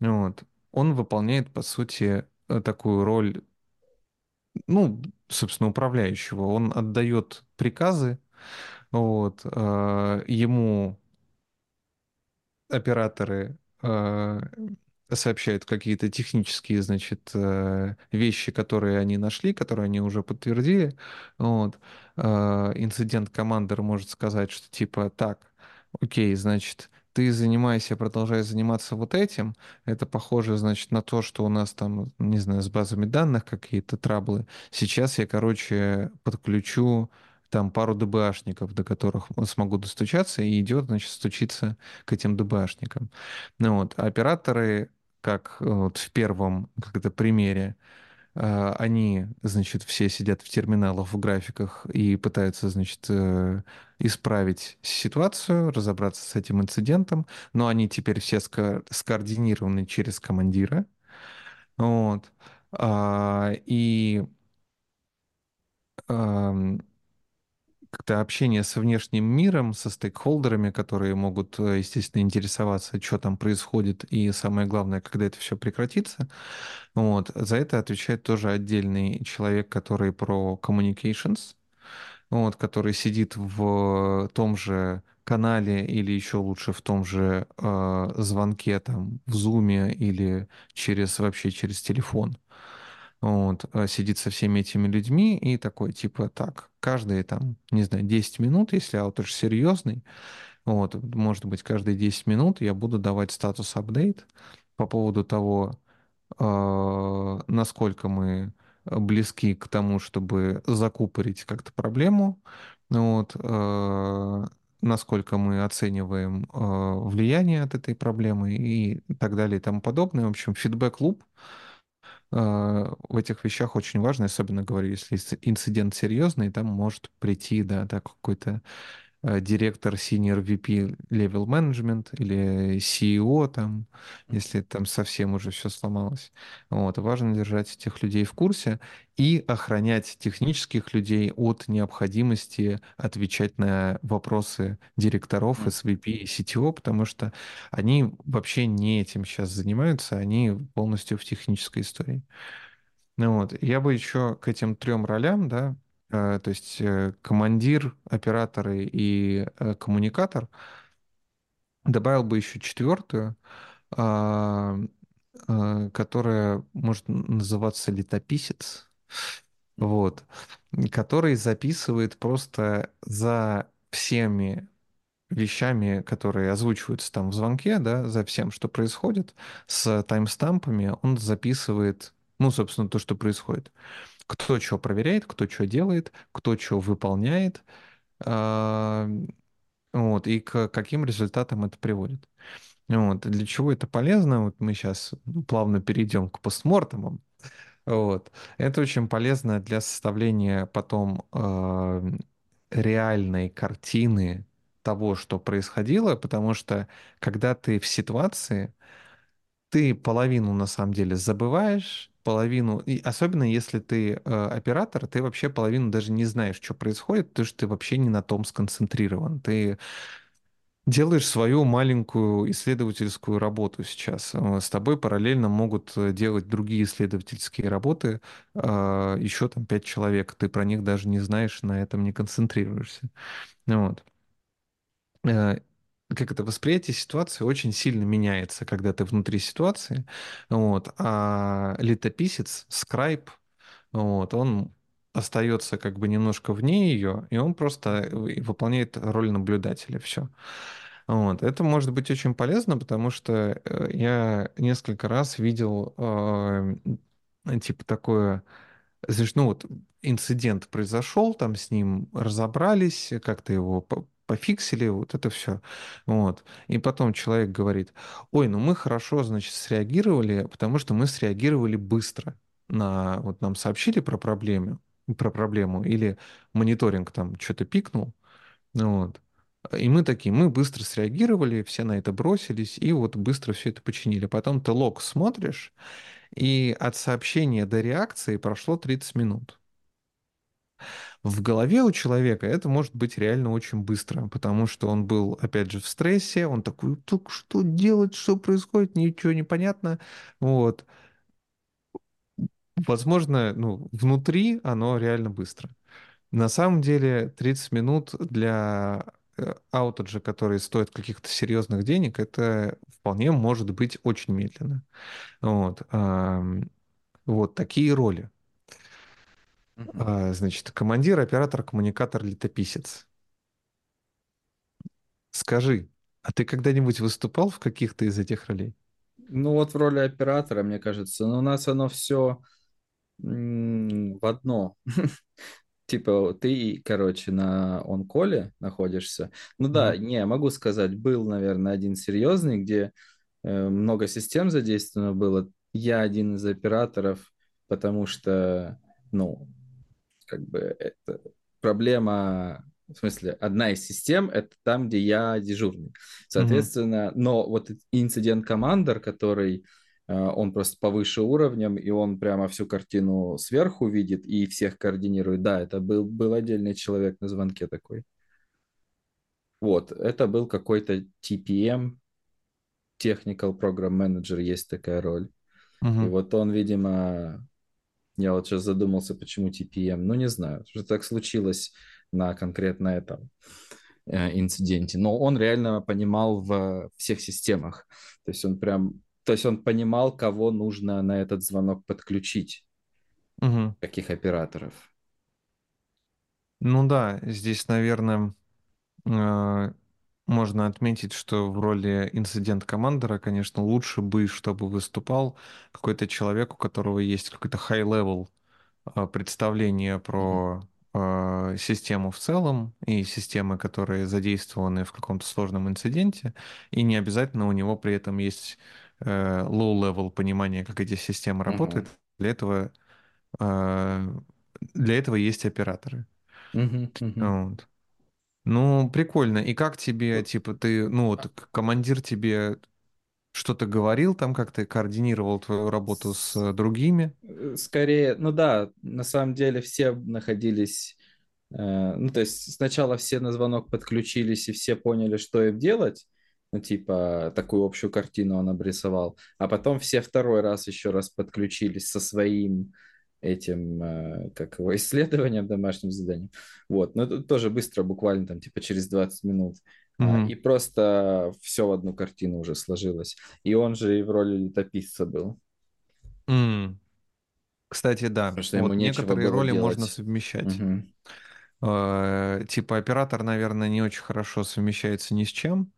вот, он выполняет, по сути, э, такую роль, ну, собственно, управляющего. Он отдает приказы, Вот, э, ему операторы сообщают какие-то технические, значит, э, вещи, которые они нашли, которые они уже подтвердили. Вот. Э, инцидент командир может сказать, что типа так, окей, значит, ты занимайся, продолжай заниматься вот этим. Это похоже, значит, на то, что у нас там, не знаю, с базами данных какие-то траблы. Сейчас я, короче, подключу там пару ДБАшников, до которых смогу достучаться, и идет, значит, стучиться к этим ДБАшникам. Ну вот, операторы, как э, вот в первом как-то примере, э, они, значит, все сидят в терминалах, в графиках и пытаются, значит, э, исправить ситуацию, разобраться с этим инцидентом, но они теперь все ска скоординированы через командира. Вот. А, и как-то общение со внешним миром, со стейкхолдерами, которые могут, э, естественно, интересоваться, что там происходит, и самое главное, когда это все прекратится. Вот. За это отвечает тоже отдельный человек, который про communications, вот, который сидит в том же канале или еще лучше в том же э, звонке там в зуме или через вообще через телефон вот, э, сидит со всеми этими людьми и такой, типа, так, каждые там, не знаю, 10 минут, если аутаж серьезный, вот, может быть, каждые 10 минут я буду давать статус-апдейт по поводу того, э, насколько мы близки к тому, чтобы закупорить как-то проблему, вот, э, насколько мы оцениваем влияние от этой проблемы и так далее и тому подобное. В общем, фидбэк-луп — а, в этих вещах очень важно, особенно говорю, если инцидент серьезный, там может прийти, да, да какой-то директор senior VP level management или CEO там, если там совсем уже все сломалось. Вот. Важно держать этих людей в курсе и охранять технических людей от необходимости отвечать на вопросы директоров SVP и CTO, потому что они вообще не этим сейчас занимаются, они полностью в технической истории. Ну вот, я бы еще к этим трем ролям, да, Э, то есть э, командир, операторы и э, коммуникатор. Добавил бы еще четвертую, а, которая может называться летописец, вот, который записывает просто за всеми вещами, которые озвучиваются там в звонке, да, за всем, что происходит, с таймстампами, он записывает, ну, собственно, то, что происходит кто что проверяет, кто что делает, кто что выполняет, а, вот, и к каким результатам это приводит. Вот. Для чего это полезно? Вот мы сейчас плавно перейдем к постмортемам. Вот. Это очень полезно для составления потом э, реальной картины того, что происходило, потому что когда ты в ситуации, ты половину на самом деле забываешь, половину, и особенно если ты э, оператор, ты вообще половину даже не знаешь, что происходит, потому что ты вообще не на том сконцентрирован. Ты делаешь свою маленькую исследовательскую работу сейчас. Э, с тобой параллельно могут э, делать другие исследовательские работы, э, еще там пять человек. Ты про них даже не знаешь, на этом не концентрируешься. Вот как это восприятие ситуации очень сильно меняется, когда ты внутри ситуации. Вот. А летописец, скрайб, вот, он остается как бы немножко вне ее, и он просто выполняет роль наблюдателя. Все. Вот. Это может быть очень полезно, потому что э, я несколько раз видел э, типа такое Знаешь, ну вот инцидент произошел, там с ним разобрались, как-то его пофиксили, вот это все. Вот. И потом человек говорит, ой, ну мы хорошо, значит, среагировали, потому что мы среагировали быстро. На, вот нам сообщили про проблему, про проблему, или мониторинг там что-то пикнул, вот. И мы такие, мы быстро среагировали, все на это бросились, и вот быстро все это починили. Потом ты лог смотришь, и от сообщения до реакции прошло 30 минут. В голове у человека это может быть реально очень быстро, потому что он был, опять же, в стрессе, он такой, так что делать, что происходит, ничего не понятно. Вот. Возможно, ну, внутри оно реально быстро. На самом деле 30 минут для э, аутеджа, который стоит каких-то серьезных денег, это вполне может быть очень медленно. Вот, вот такие роли. А, Значит, командир, оператор, коммуникатор, летописец. Скажи, а ты когда-нибудь выступал в каких-то из этих ролей? Ну вот в роли оператора, мне кажется, но у нас оно все в одно. Типа ты, короче, на онколе находишься. Ну да, не, могу сказать, был, наверное, один серьезный, где э, много систем задействовано было. Я один из операторов, потому что, ну, как бы это проблема, в смысле, одна из систем, это там, где я дежурный. Соответственно, но вот инцидент командер, который э, он просто повыше уровнем, и он прямо всю картину сверху видит и всех координирует. Да, это был, был отдельный человек на звонке такой. Вот, это был какой-то TPM, Technical Program Manager, есть такая роль. И Мгм. вот он, видимо, Я вот сейчас задумался, почему TPM. Ну, не знаю, что так случилось на конкретно этом э, инциденте. Но он реально понимал в всех системах. То есть он прям, то есть он понимал, кого нужно на этот звонок подключить, Мгм. каких операторов. Ну да, здесь, наверное, э, можно отметить, что в роли инцидент-командера, конечно, лучше бы, чтобы выступал какой-то человек, у которого есть какой-то high-level а, представление про а, систему в целом и системы, которые задействованы в каком-то сложном инциденте, и не обязательно у него при этом есть э, low-level понимание, как эти системы работают. Для этого, а, для этого есть операторы. Мгм. Мгм. Вот. Ну, прикольно. И как тебе, типа, ты, ну, вот к- командир тебе что-то говорил там, как ты координировал твою работу с э, другими? Э, Скорее, ну да, на самом деле все находились, э, ну то есть сначала все на звонок подключились и все поняли, что им делать, ну типа такую общую картину он обрисовал, а потом все второй раз еще раз подключились со своим этим, э, как его, исследованием, домашним заданием. Вот, но это тоже быстро, буквально там типа через 20 минут. А, И просто все в одну картину уже сложилось. И он же и в роли летописца был, М. Кстати, да, потому что ему вот нечего некоторые роли можно делать. совмещать. Мгм. Э, Типа оператор, наверное, не очень хорошо совмещается ни с чем.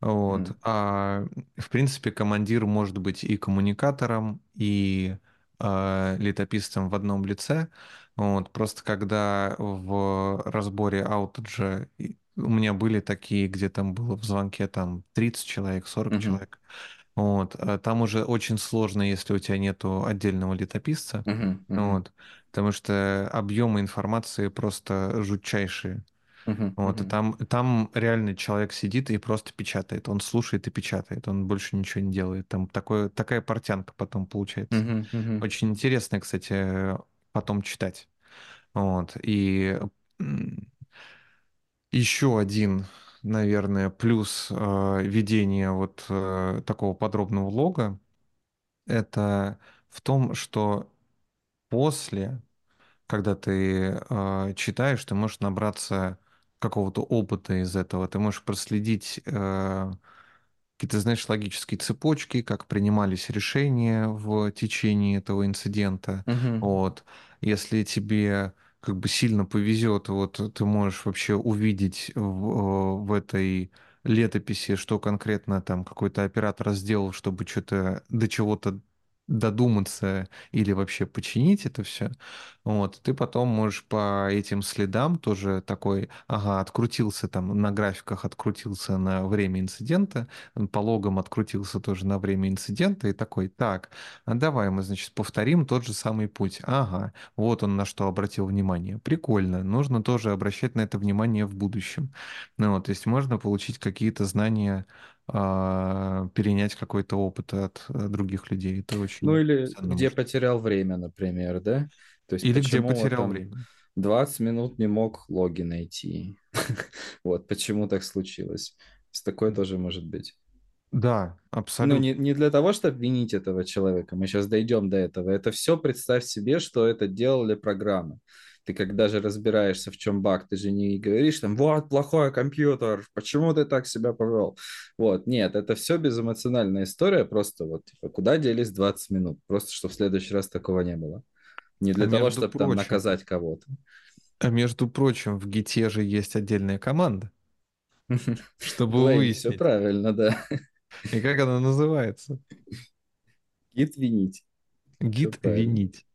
Вот. Мгм. А в принципе командир может быть и коммуникатором, и э, летописцем в одном лице. Вот. Просто когда в разборе аутеджа и- у меня были такие, где там было в звонке там 30 человек, 40 Мгм. человек. Вот. а Там уже очень сложно, если у тебя нету отдельного летописца. Мгм. Мгм. Вот. Потому что объемы информации просто жутчайшие. Мгм. Вот, и Мгм. там, там реально человек сидит и просто печатает. Он слушает и печатает. Он больше ничего не делает. Там такое, такая портянка потом получается. Мгм. Мгм. Очень интересно, кстати, потом читать. Вот. И еще один, наверное, плюс э, ведения вот э, такого подробного лога, это в том, что после когда ты э, читаешь, ты можешь набраться какого-то опыта из этого, ты можешь проследить э, какие-то, знаешь, логические цепочки, как принимались решения в течение этого инцидента. Мгм. Вот. Если тебе как бы сильно повезет, вот ты можешь вообще увидеть в, э, в этой летописи, что конкретно там какой-то оператор сделал, чтобы что-то до чего-то додуматься или вообще починить это все. Вот, ты потом можешь по этим следам тоже такой, ага, открутился там на графиках, открутился на время инцидента, по логам открутился тоже на время инцидента и такой, так, а давай мы, значит, повторим тот же самый путь. Ага, вот он на что обратил внимание. Прикольно, нужно тоже обращать на это внимание в будущем. Ну вот, то есть можно получить какие-то знания, перенять какой-то опыт от э, других людей. Это Ну очень или ценно где потерял время, например, да? То есть Или где потерял там время. 20 минут не мог логи найти? Вот почему так случилось? Есть Такое тоже может быть. Да, Ну, не, абсолютно. не для того, чтобы винить этого человека, мы сейчас дойдем до этого. Это все представь себе, что это делали программы. Ты когда же разбираешься, в чем баг, ты же не говоришь там, вот, плохой компьютер, почему ты так себя повел? Вот, нет, это все безэмоциональная история, просто вот, типа, куда делись 20 минут? Просто, чтобы в следующий раз такого не было. Не для А того, чтобы там прочим, наказать кого-то. а между прочим, в Гите же есть отдельная команда, чтобы Blame, все выяснить. правильно, да. И как она называется? Гид винить. Гид винить.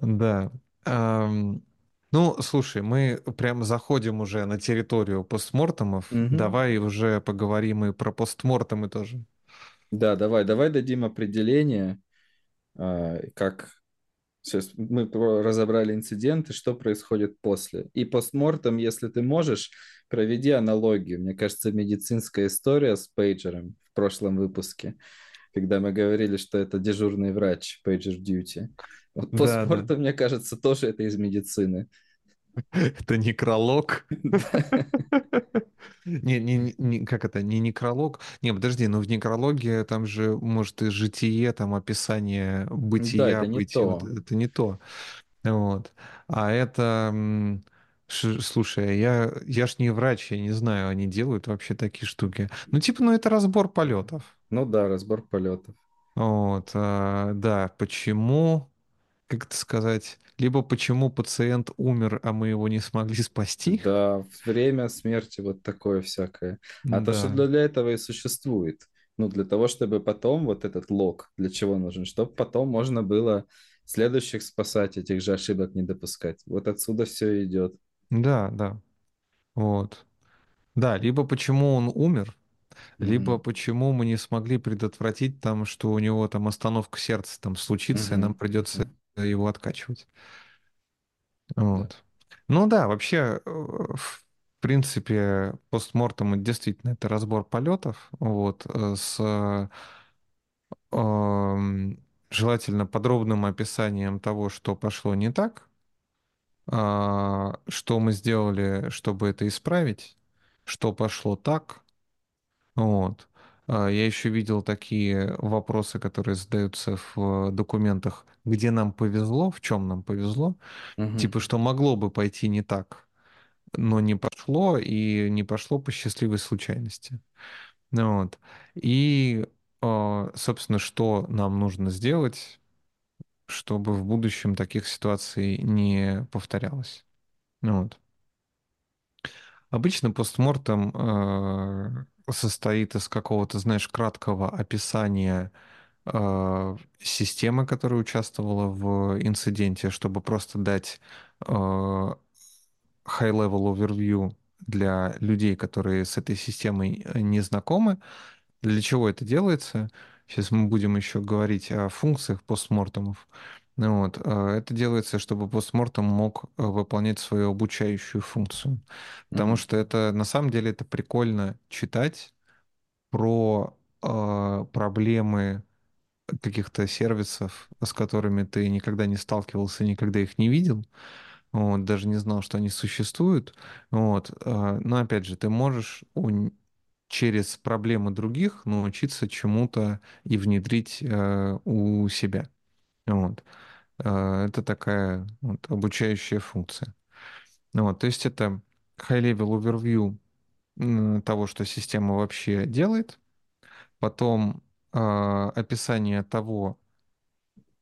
Да. Ам, Ну, слушай, мы прям заходим уже на территорию постмортемов. Мгм. Давай уже поговорим и про постмортемы тоже. Да, давай, давай дадим определение, а, как сейчас мы разобрали инциденты, что происходит после. И постмортем, если ты можешь, проведи аналогию. Мне кажется, медицинская история с пейджером в прошлом выпуске, когда мы говорили, что это дежурный врач, пейджер duty. Вот Да, да. постмортем, мне кажется, тоже это из медицины. Это некролог. Да. Не, не, не- как это, не некролог? Не, подожди, ну в некрологии там же, может, и житие, там описание Да, бытия это не то. Вот. А это, слушай, я, я ж не врач, я не знаю, они делают вообще такие штуки. Ну, типа, ну это разбор полетов. Ну да, разбор полетов. Вот, а, да, почему, как это сказать, либо почему пациент умер, а мы его не смогли спасти? Да, время смерти, вот такое всякое. А то, что Да. для, этого и существует. Ну, для того, чтобы потом вот этот лог, для чего нужен? Чтобы потом можно было следующих спасать, этих же ошибок не допускать. Вот отсюда все идет. Да, да, вот. Да, либо почему он умер, либо Мгм. почему мы не смогли предотвратить там, что у него там остановка сердца там случится, и нам придется. Его откачивать. Вот. Ну да, вообще, э, в принципе, постмортем действительно это разбор полетов, вот, э, с э, желательно подробным описанием того, что пошло не так, а, что мы сделали, чтобы это исправить, что пошло так, Вот. А, Я еще видел такие вопросы, которые задаются в документах, где нам повезло, в чем нам повезло, Мгм. типа, что могло бы пойти не так, но не пошло, и не пошло по счастливой случайности. Вот. И, а, собственно, что нам нужно сделать, чтобы в будущем таких ситуаций не повторялось. Вот. Обычно постмортем э, состоит из какого-то, знаешь, краткого описания э, системы, которая участвовала в инциденте, чтобы просто дать э, high-level overview для людей, которые с этой системой э, не знакомы. Для чего это делается? Сейчас мы будем еще говорить о функциях постмортемов. Ну Вот. э, Это делается, чтобы постмортем мог э, выполнять свою обучающую функцию. Потому Мгм. что это на самом деле это прикольно читать про э, проблемы каких-то сервисов, с которыми ты никогда не сталкивался, никогда их не видел, вот, даже не знал, что они существуют. Вот. э, Но опять же, ты можешь у- через проблемы других научиться чему-то и внедрить э, у себя. Вот. Э, Это такая вот, обучающая функция. Ну Вот. То есть это high-level overview того, что система вообще делает, потом описание того,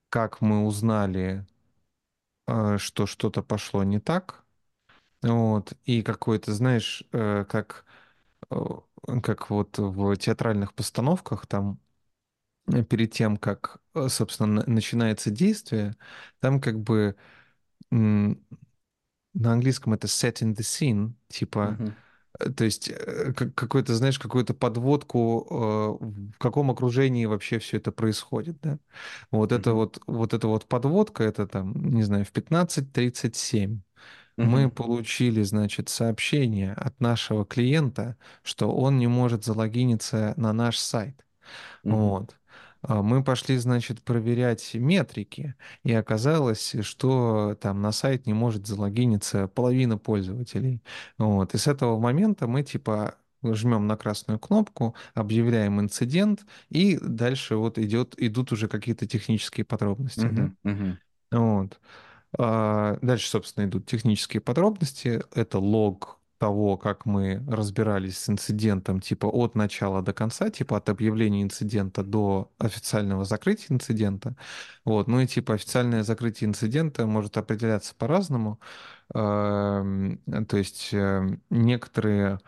как мы узнали, э, что что-то пошло не так, вот, и какой-то, знаешь, э, как, как вот в театральных постановках там э, перед тем, как, э, собственно, на- начинается действие, там как бы на английском это setting the scene, типа Мгм. Э, То есть э, как- какой-то, знаешь, какую-то подводку, э, в каком окружении вообще все это происходит, да? Вот это Мгм. вот, вот эта вот подводка, это там, не знаю, в 15.37 мы Мгм. получили, значит, сообщение от нашего клиента, что он не может залогиниться на наш сайт. Мгм. Вот. А Мы пошли, значит, проверять метрики, и оказалось, что там на сайт не может залогиниться половина пользователей. Вот. И с этого момента мы типа жмем на красную кнопку, объявляем инцидент, и дальше вот идет, идут уже какие-то технические подробности, да. Мгм. Мгм. Вот. А, Дальше, собственно, идут технические подробности. Это лог того, как мы разбирались с инцидентом, типа от начала до конца, типа от объявления инцидента до официального закрытия инцидента. Вот. Ну и типа официальное закрытие инцидента может определяться по-разному. Эм, То есть э, некоторые,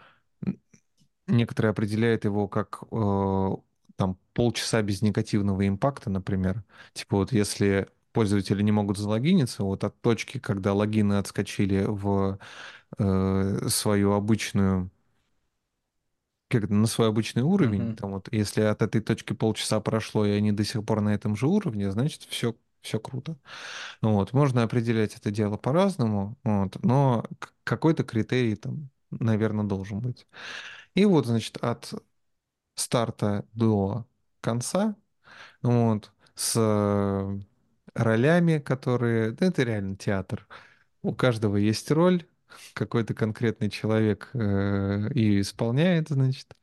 некоторые определяют его как э, там полчаса без негативного импакта, например. Типа вот если пользователи не могут залогиниться, вот от точки, когда логины отскочили в э, свою обычную как на свой обычный уровень, Мгм. там вот, если от этой точки полчаса прошло, и они до сих пор на этом же уровне, значит, все, все круто. Вот, можно определять это дело по-разному, вот, но какой-то критерий там, наверное, должен быть. И вот, значит, от старта до конца, вот, с ролями, которые... да, Это реально театр. У каждого есть роль, какой-то конкретный человек э, и исполняет, значит.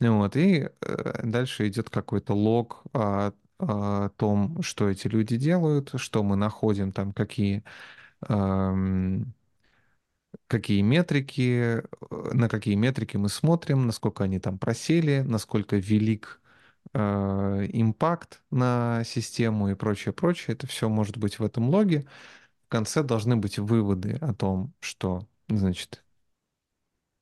Вот, и э, дальше идет какой-то лог о, о том, что эти люди делают, что мы находим там, какие, эм, какие метрики, э, на какие метрики мы смотрим, насколько они там просели, насколько велик импакт на систему и прочее, прочее. Это все может быть в этом логе. В конце должны быть выводы о том, что, значит,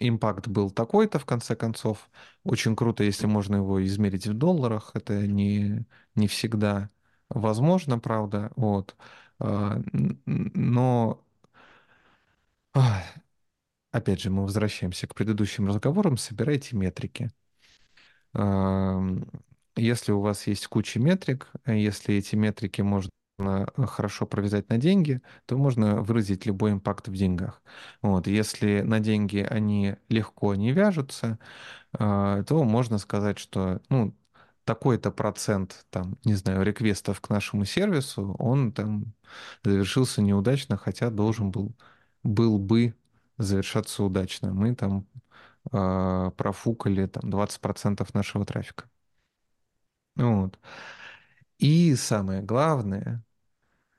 импакт был такой-то, в конце концов. Очень круто, если можно его измерить в долларах. Это не, не всегда возможно, правда. Вот. А, Но, опять же, мы возвращаемся к предыдущим разговорам. Собирайте метрики. Если у вас есть куча метрик, если эти метрики можно хорошо провязать на деньги, то можно выразить любой импакт в деньгах. Вот. Если на деньги они легко не вяжутся, а, то можно сказать, что ну, такой-то процент, там, не знаю, реквестов к нашему сервису, он там завершился неудачно, хотя должен был, был бы завершаться удачно. Мы там а, профукали там 20% нашего трафика. Вот. И самое главное,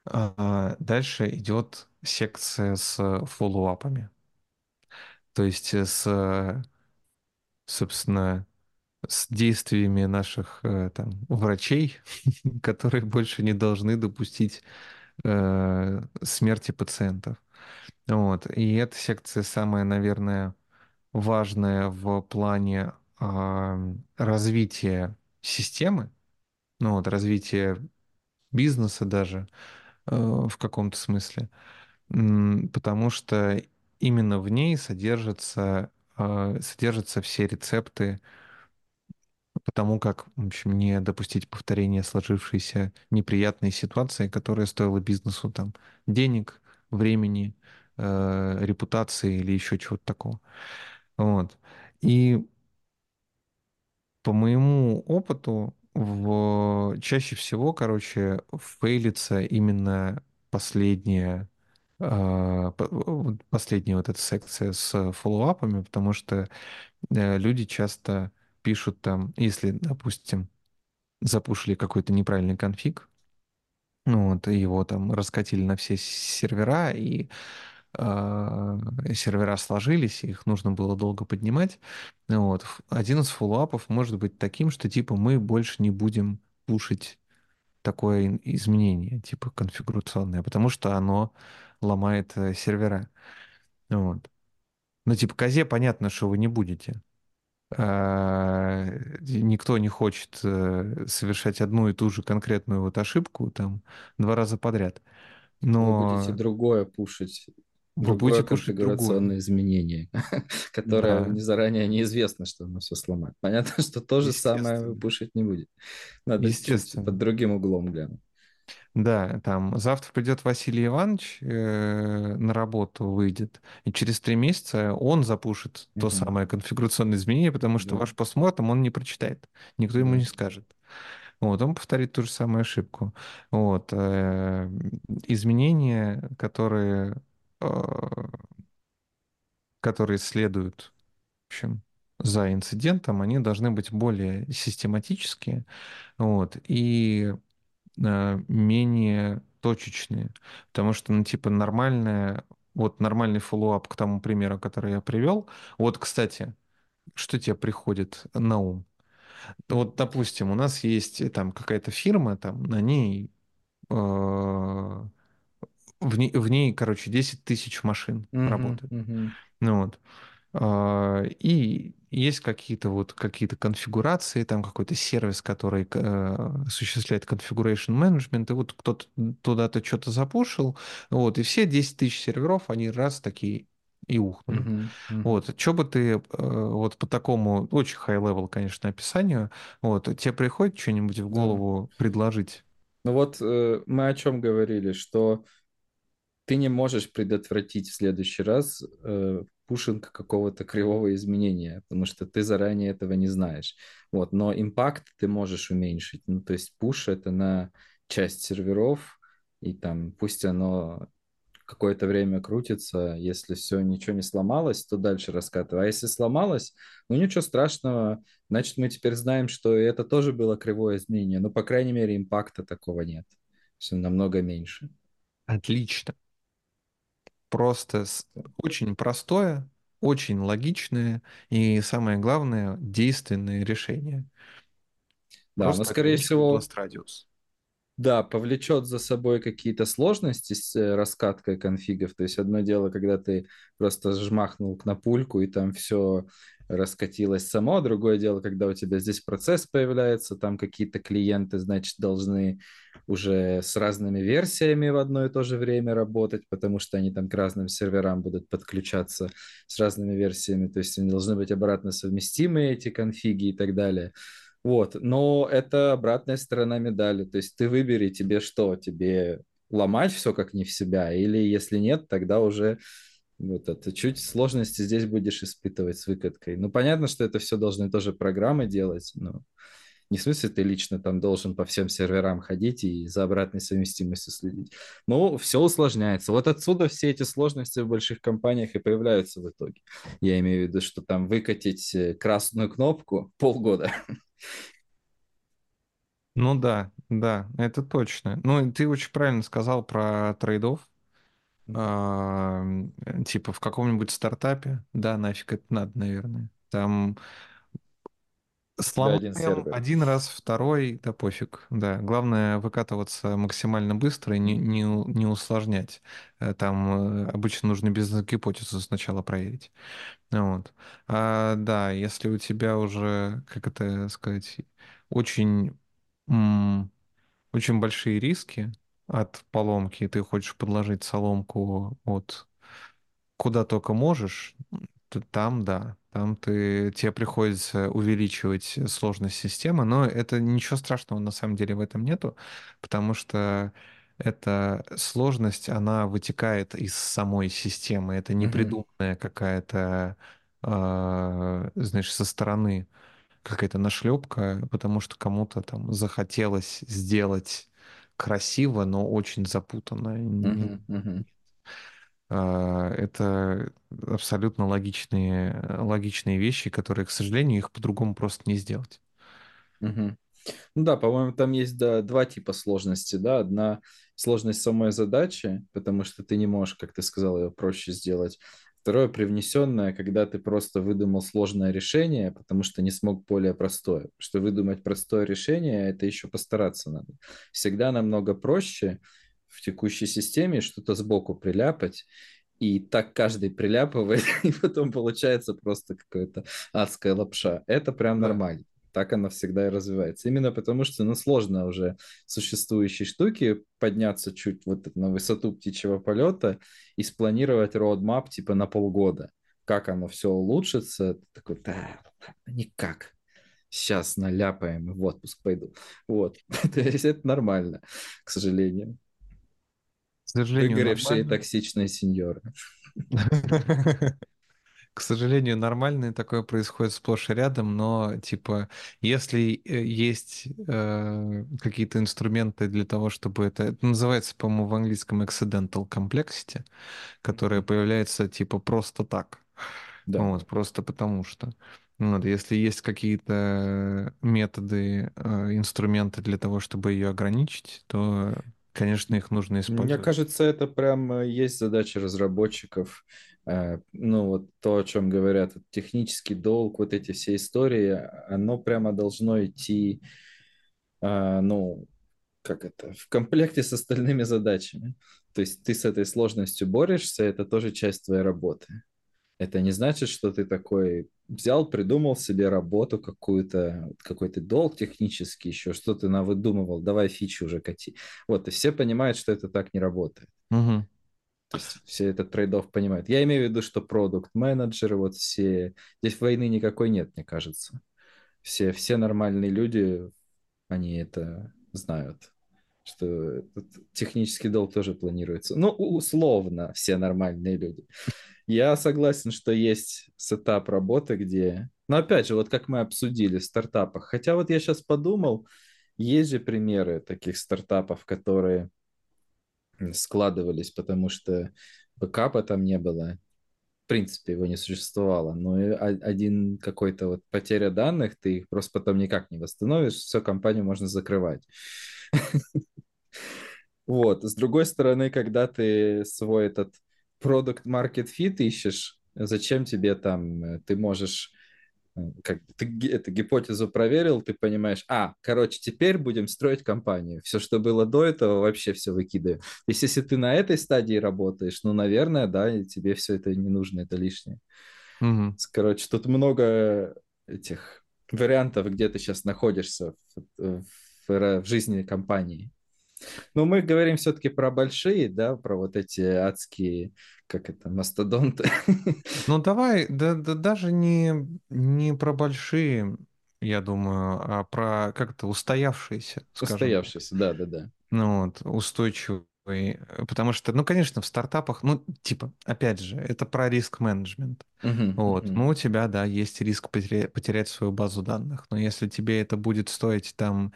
дальше идет секция с фоллоуапами. То есть э, с, собственно, с действиями наших э, там, врачей, которые больше не должны допустить э, смерти пациентов. Вот. И эта секция самая, наверное, важная в плане а, развития системы, ну вот развития бизнеса даже э, в каком-то смысле, потому что именно в ней содержатся, э, содержатся все рецепты по тому, как, в общем, не допустить повторения сложившейся неприятной ситуации, которая стоила бизнесу там денег, времени, э, репутации или еще чего-то такого. Вот. И по моему опыту, в... чаще всего, короче, фейлится именно последняя, а, последняя вот эта секция с фоллоуапами, потому что э, люди часто пишут там, если, допустим, запушили какой-то неправильный конфиг, ну вот, его там раскатили на все сервера, и сервера сложились, их нужно было долго поднимать. Вот. Один из фоллоуапов может быть таким, что типа мы больше не будем пушить такое изменение, типа конфигурационное, потому что оно ломает э, сервера. Вот. Ну, типа, козе понятно, что вы не будете. А, Никто не хочет э, совершать одну и ту же конкретную вот ошибку там два раза подряд. Вы будете Но другое пушить, вы другое будете другое. конфигурационное изменение, которое Да, не заранее неизвестно, что оно все сломает. Понятно, что то же самое вы пушить не будет. Надо под Естественно. другим углом глянуть. Да, там завтра придет Василий Иванович э, на работу, выйдет, и через три месяца он запушит то Мгм. самое конфигурационное изменение, потому что Да, ваш постмортом он не прочитает, никто ему да. не скажет. Вот, он повторит ту же самую ошибку. Вот, э, изменения, которые, которые следуют, в общем, за инцидентом, они должны быть более систематические, вот, и э, менее точечные. Потому что, ну, типа, нормальная, вот нормальный follow-up к тому примеру, который я привел. Вот, кстати, что тебе приходит на ум? Вот, допустим, у нас есть э, там какая-то фирма, там на ней э, в ней, в ней, короче, 10 тысяч машин Мгм, работает. мгм. Ну вот. А, И есть какие-то вот какие-то конфигурации, там какой-то сервис, который э, осуществляет configuration management, и вот кто-то туда-то что-то запушил, вот, и все 10 тысяч серверов, они раз такие и ухнули. Мгм, мгм. Вот, что бы ты э, вот по такому, очень high-level, конечно, описанию, вот, тебе приходит что-нибудь в голову предложить? Ну вот э, мы о чем говорили, что ты не можешь предотвратить в следующий раз э, пушинг какого-то кривого изменения, потому что ты заранее этого не знаешь. Вот, но импакт ты можешь уменьшить. Ну, то есть пуш это на часть серверов, и там пусть оно какое-то время крутится, если все, ничего не сломалось, то дальше раскатывай. А если сломалось, ну ничего страшного, значит мы теперь знаем, что это тоже было кривое изменение, но по крайней мере импакта такого нет. Все намного меньше. Отлично. Просто очень простое, очень логичное и, самое главное, действенное решение. Да, но Просто скорее ограничивать всего, радиус. Да, повлечет за собой какие-то сложности с э, раскаткой конфигов. То есть одно дело, когда ты просто жмахнул кнопульку и там все раскатилось само, другое дело, когда у тебя здесь процесс появляется, там какие-то клиенты, значит, должны уже с разными версиями в одно и то же время работать, потому что они там к разным серверам будут подключаться с разными версиями, то есть они должны быть обратно совместимы, эти конфиги и так далее. Вот, но это обратная сторона медали. То есть ты выбери, тебе что, тебе ломать все как не в себя, или если нет, тогда уже вот это чуть сложности здесь будешь испытывать с выкаткой. Ну, понятно, что это все должны тоже программы делать, но не в смысле ты лично там должен по всем серверам ходить и за обратной совместимостью следить. Но все усложняется. Вот отсюда все эти сложности в больших компаниях и появляются в итоге. Я имею в виду, что там выкатить э, красную кнопку полгода. Ну да, да, это точно. Ну, ты очень правильно сказал про трейдов. А, типа в каком-нибудь стартапе, да, нафиг это надо, наверное. Там У тебя один сломаем один раз, второй, да пофиг, да. Главное выкатываться максимально быстро и не, не, не усложнять. Э, Там э, обычно нужно бизнес-гипотезу сначала проверить. Вот. А, да, если у тебя уже, как это сказать, очень, очень большие риски от поломки, ты хочешь подложить соломку от куда только можешь, т- там, да, там ты, тебе приходится увеличивать сложность системы, но это ничего страшного на самом деле в этом нету, потому что эта сложность, она вытекает из самой системы, это не придуманная какая-то, а, знаешь, со стороны какая-то нашлепка, потому что кому-то там захотелось сделать красиво, но очень запутанно. Не- Мгм. А, Это абсолютно логичные, логичные вещи, которые, к сожалению, их по-другому просто не сделать. Мгм. Ну да, по-моему, там есть да, два типа сложности, да. Одна сложность самой задачи, потому что ты не можешь, как ты сказал, ее проще сделать. Второе, привнесенное, когда ты просто выдумал сложное решение, потому что не смог более простое. Что выдумать простое решение, это еще постараться надо. Всегда намного проще в текущей системе что-то сбоку приляпать, и так каждый приляпывает, и потом получается просто какая-то адская лапша. Это прям Да. нормально так она всегда и развивается. Именно потому, что ну, сложно уже существующие штуки подняться чуть вот на высоту птичьего полета и спланировать роадмап типа на полгода. Как оно все улучшится. Ты такой, да, никак. Сейчас наляпаем и в отпуск пойду. Вот. То есть это нормально, к сожалению. К сожалению, Выгоревшие нормально. токсичные сеньоры. К сожалению, нормально такое происходит сплошь и рядом, но типа, если э, есть э, какие-то инструменты для того, чтобы это, это называется, по-моему, в английском accidental complexity, которая появляется типа просто так, Да. вот, просто потому что. Вот, если есть какие-то методы, э, инструменты для того, чтобы ее ограничить, то, конечно, их нужно Мне использовать. кажется, это прям э, есть задача разработчиков. Э, Ну, вот то, о чем говорят, технический долг, вот эти все истории, оно прямо должно идти, а, ну, как это, в комплекте с остальными задачами. То есть ты с этой сложностью борешься, это тоже часть твоей работы. Это не значит, что ты такой взял, придумал себе работу какую-то, какой-то долг технический еще, что ты навыдумывал, давай фичи уже кати. Вот, и все понимают, что это так не работает. Мгм. То есть все этот trade понимают. Я имею в виду, что продукт-менеджеры, вот все... Здесь войны никакой нет, мне кажется. Все, все нормальные люди, они это знают, что технический долг тоже планируется. Ну, условно, все нормальные люди. Я согласен, что есть setup работы, где... Но опять же, вот как мы обсудили в стартапах. Хотя вот я сейчас подумал, есть же примеры таких стартапов, которые складывались, потому что бэкапа там не было. В принципе, его не существовало. Но и один какой-то вот потеря данных, ты их просто потом никак не восстановишь, все, компанию можно закрывать. Вот. С другой стороны, когда ты свой этот продукт market fit ищешь, зачем тебе там, э, ты можешь, э, как ты эту гипотезу проверил, ты понимаешь, а, короче, теперь будем строить компанию. Все, что было до этого, вообще все выкидываю. Есть, если ты на этой стадии работаешь, ну, наверное, да, и тебе все это не нужно, это лишнее. Мгм. Короче, тут много этих вариантов, где ты сейчас находишься в, в ра- в жизни компании. Но мы говорим все-таки про большие, да, про вот эти адские, как это, мастодонты. Ну, давай, да, да даже не, не про большие, я думаю, а про как-то устоявшиеся, скажем так. Устоявшиеся, да-да-да. Ну вот, устойчивый. э, Потому что, ну, конечно, в стартапах, ну, типа, опять же, это про риск-менеджмент. Мгм, Вот, мгм, ну, у тебя, да, есть риск потерять, потерять свою базу данных. Но если тебе это будет стоить там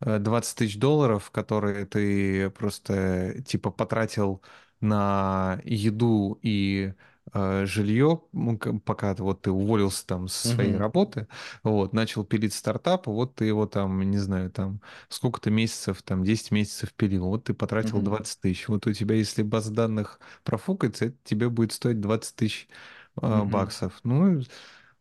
20 тысяч долларов, которые ты просто, типа, потратил на еду и э, жилье, ну, пока вот ты уволился там со своей мгм, работы, вот, начал пилить стартап, вот ты его там, не знаю, там, сколько-то месяцев, там, 10 месяцев пилил, вот ты потратил мгм, 20 тысяч. Вот у тебя, если база данных профукается, это тебе будет стоить 20 тысяч э, мгм. баксов. Ну,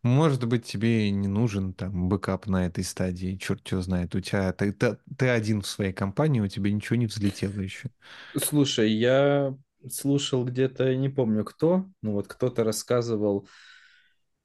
может быть, тебе не нужен там бэкап на этой стадии, черт его знает. У тебя ты, ты, ты один в своей компании, у тебя ничего не взлетело еще. Слушай, я слушал где-то, не помню кто, ну вот кто-то рассказывал,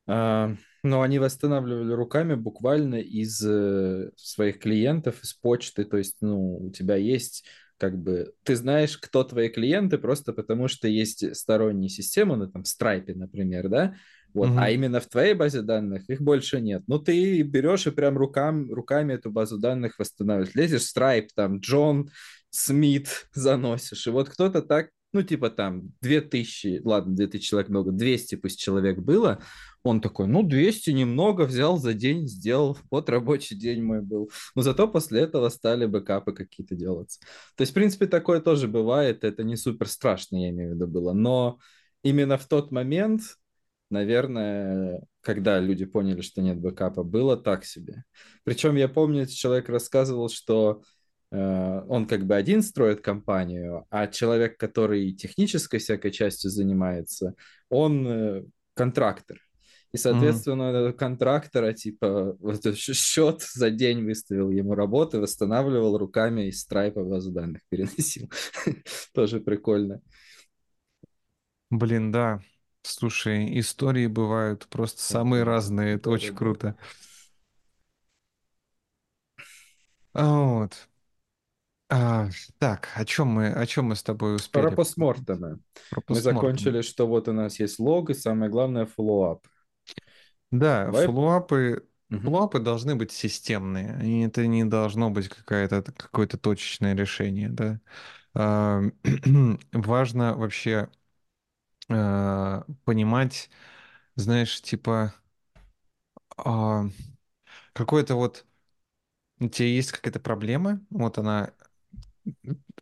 а, но они восстанавливали руками буквально из э, своих клиентов, из почты, то есть, ну, у тебя есть как бы, ты знаешь, кто твои клиенты, просто потому что есть сторонние системы, ну, там, Stripe, например, да, вот, а Мгм. именно в твоей базе данных их больше нет. Ну, ты берешь и прям рукам, руками эту базу данных восстанавливаешь. Лезешь Stripe, там, Джон Смит заносишь, и вот кто-то так, ну, типа там 2000, ладно, 2000 человек много, 200 пусть человек было, он такой, ну, 200 немного, взял за день, сделал, вот рабочий день мой был. Но зато после этого стали бэкапы какие-то делаться. То есть, в принципе, такое тоже бывает, это не супер страшно, я имею в виду, было. Но именно в тот момент, наверное, когда люди поняли, что нет бэкапа, было так себе. Причем я помню, человек рассказывал, что э, он как бы один строит компанию, а человек, который технической всякой частью занимается, он э, контрактор. И, соответственно, этого контрактора, типа, вот счет за день выставил ему работы, восстанавливал руками из страйпа базу данных переносил. Тоже прикольно. Блин, да. Слушай, истории бывают просто самые разные, это очень круто. А, Вот. А, так, о чем мы, о чем мы с тобой Про успели постмортемы. Про Мы постмортем. закончили, что вот у нас есть лог, и самое главное, follow-up. Да, Давай. follow-up ы, Мгм. follow-up ы должны быть системные, и это не должно быть какая-то, какое-то точечное решение, да. А, Важно вообще а, понимать, знаешь, типа, а, какое-то вот, у тебя есть какая-то проблема, вот она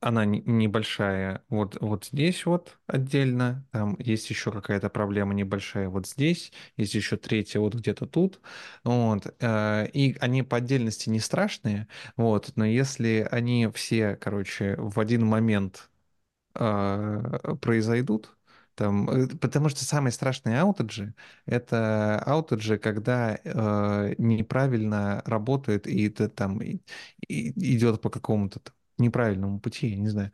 она не- небольшая вот, вот здесь вот отдельно, там есть еще какая-то проблема небольшая вот здесь, есть еще третья вот где-то тут, вот, э, и они по отдельности не страшные, вот, но если они все, короче, в один момент э, произойдут, там, э, потому что самые страшные аутеджи — это аутеджи, когда э, неправильно работает и это там и- и идет по какому-то неправильному пути, я не знаю,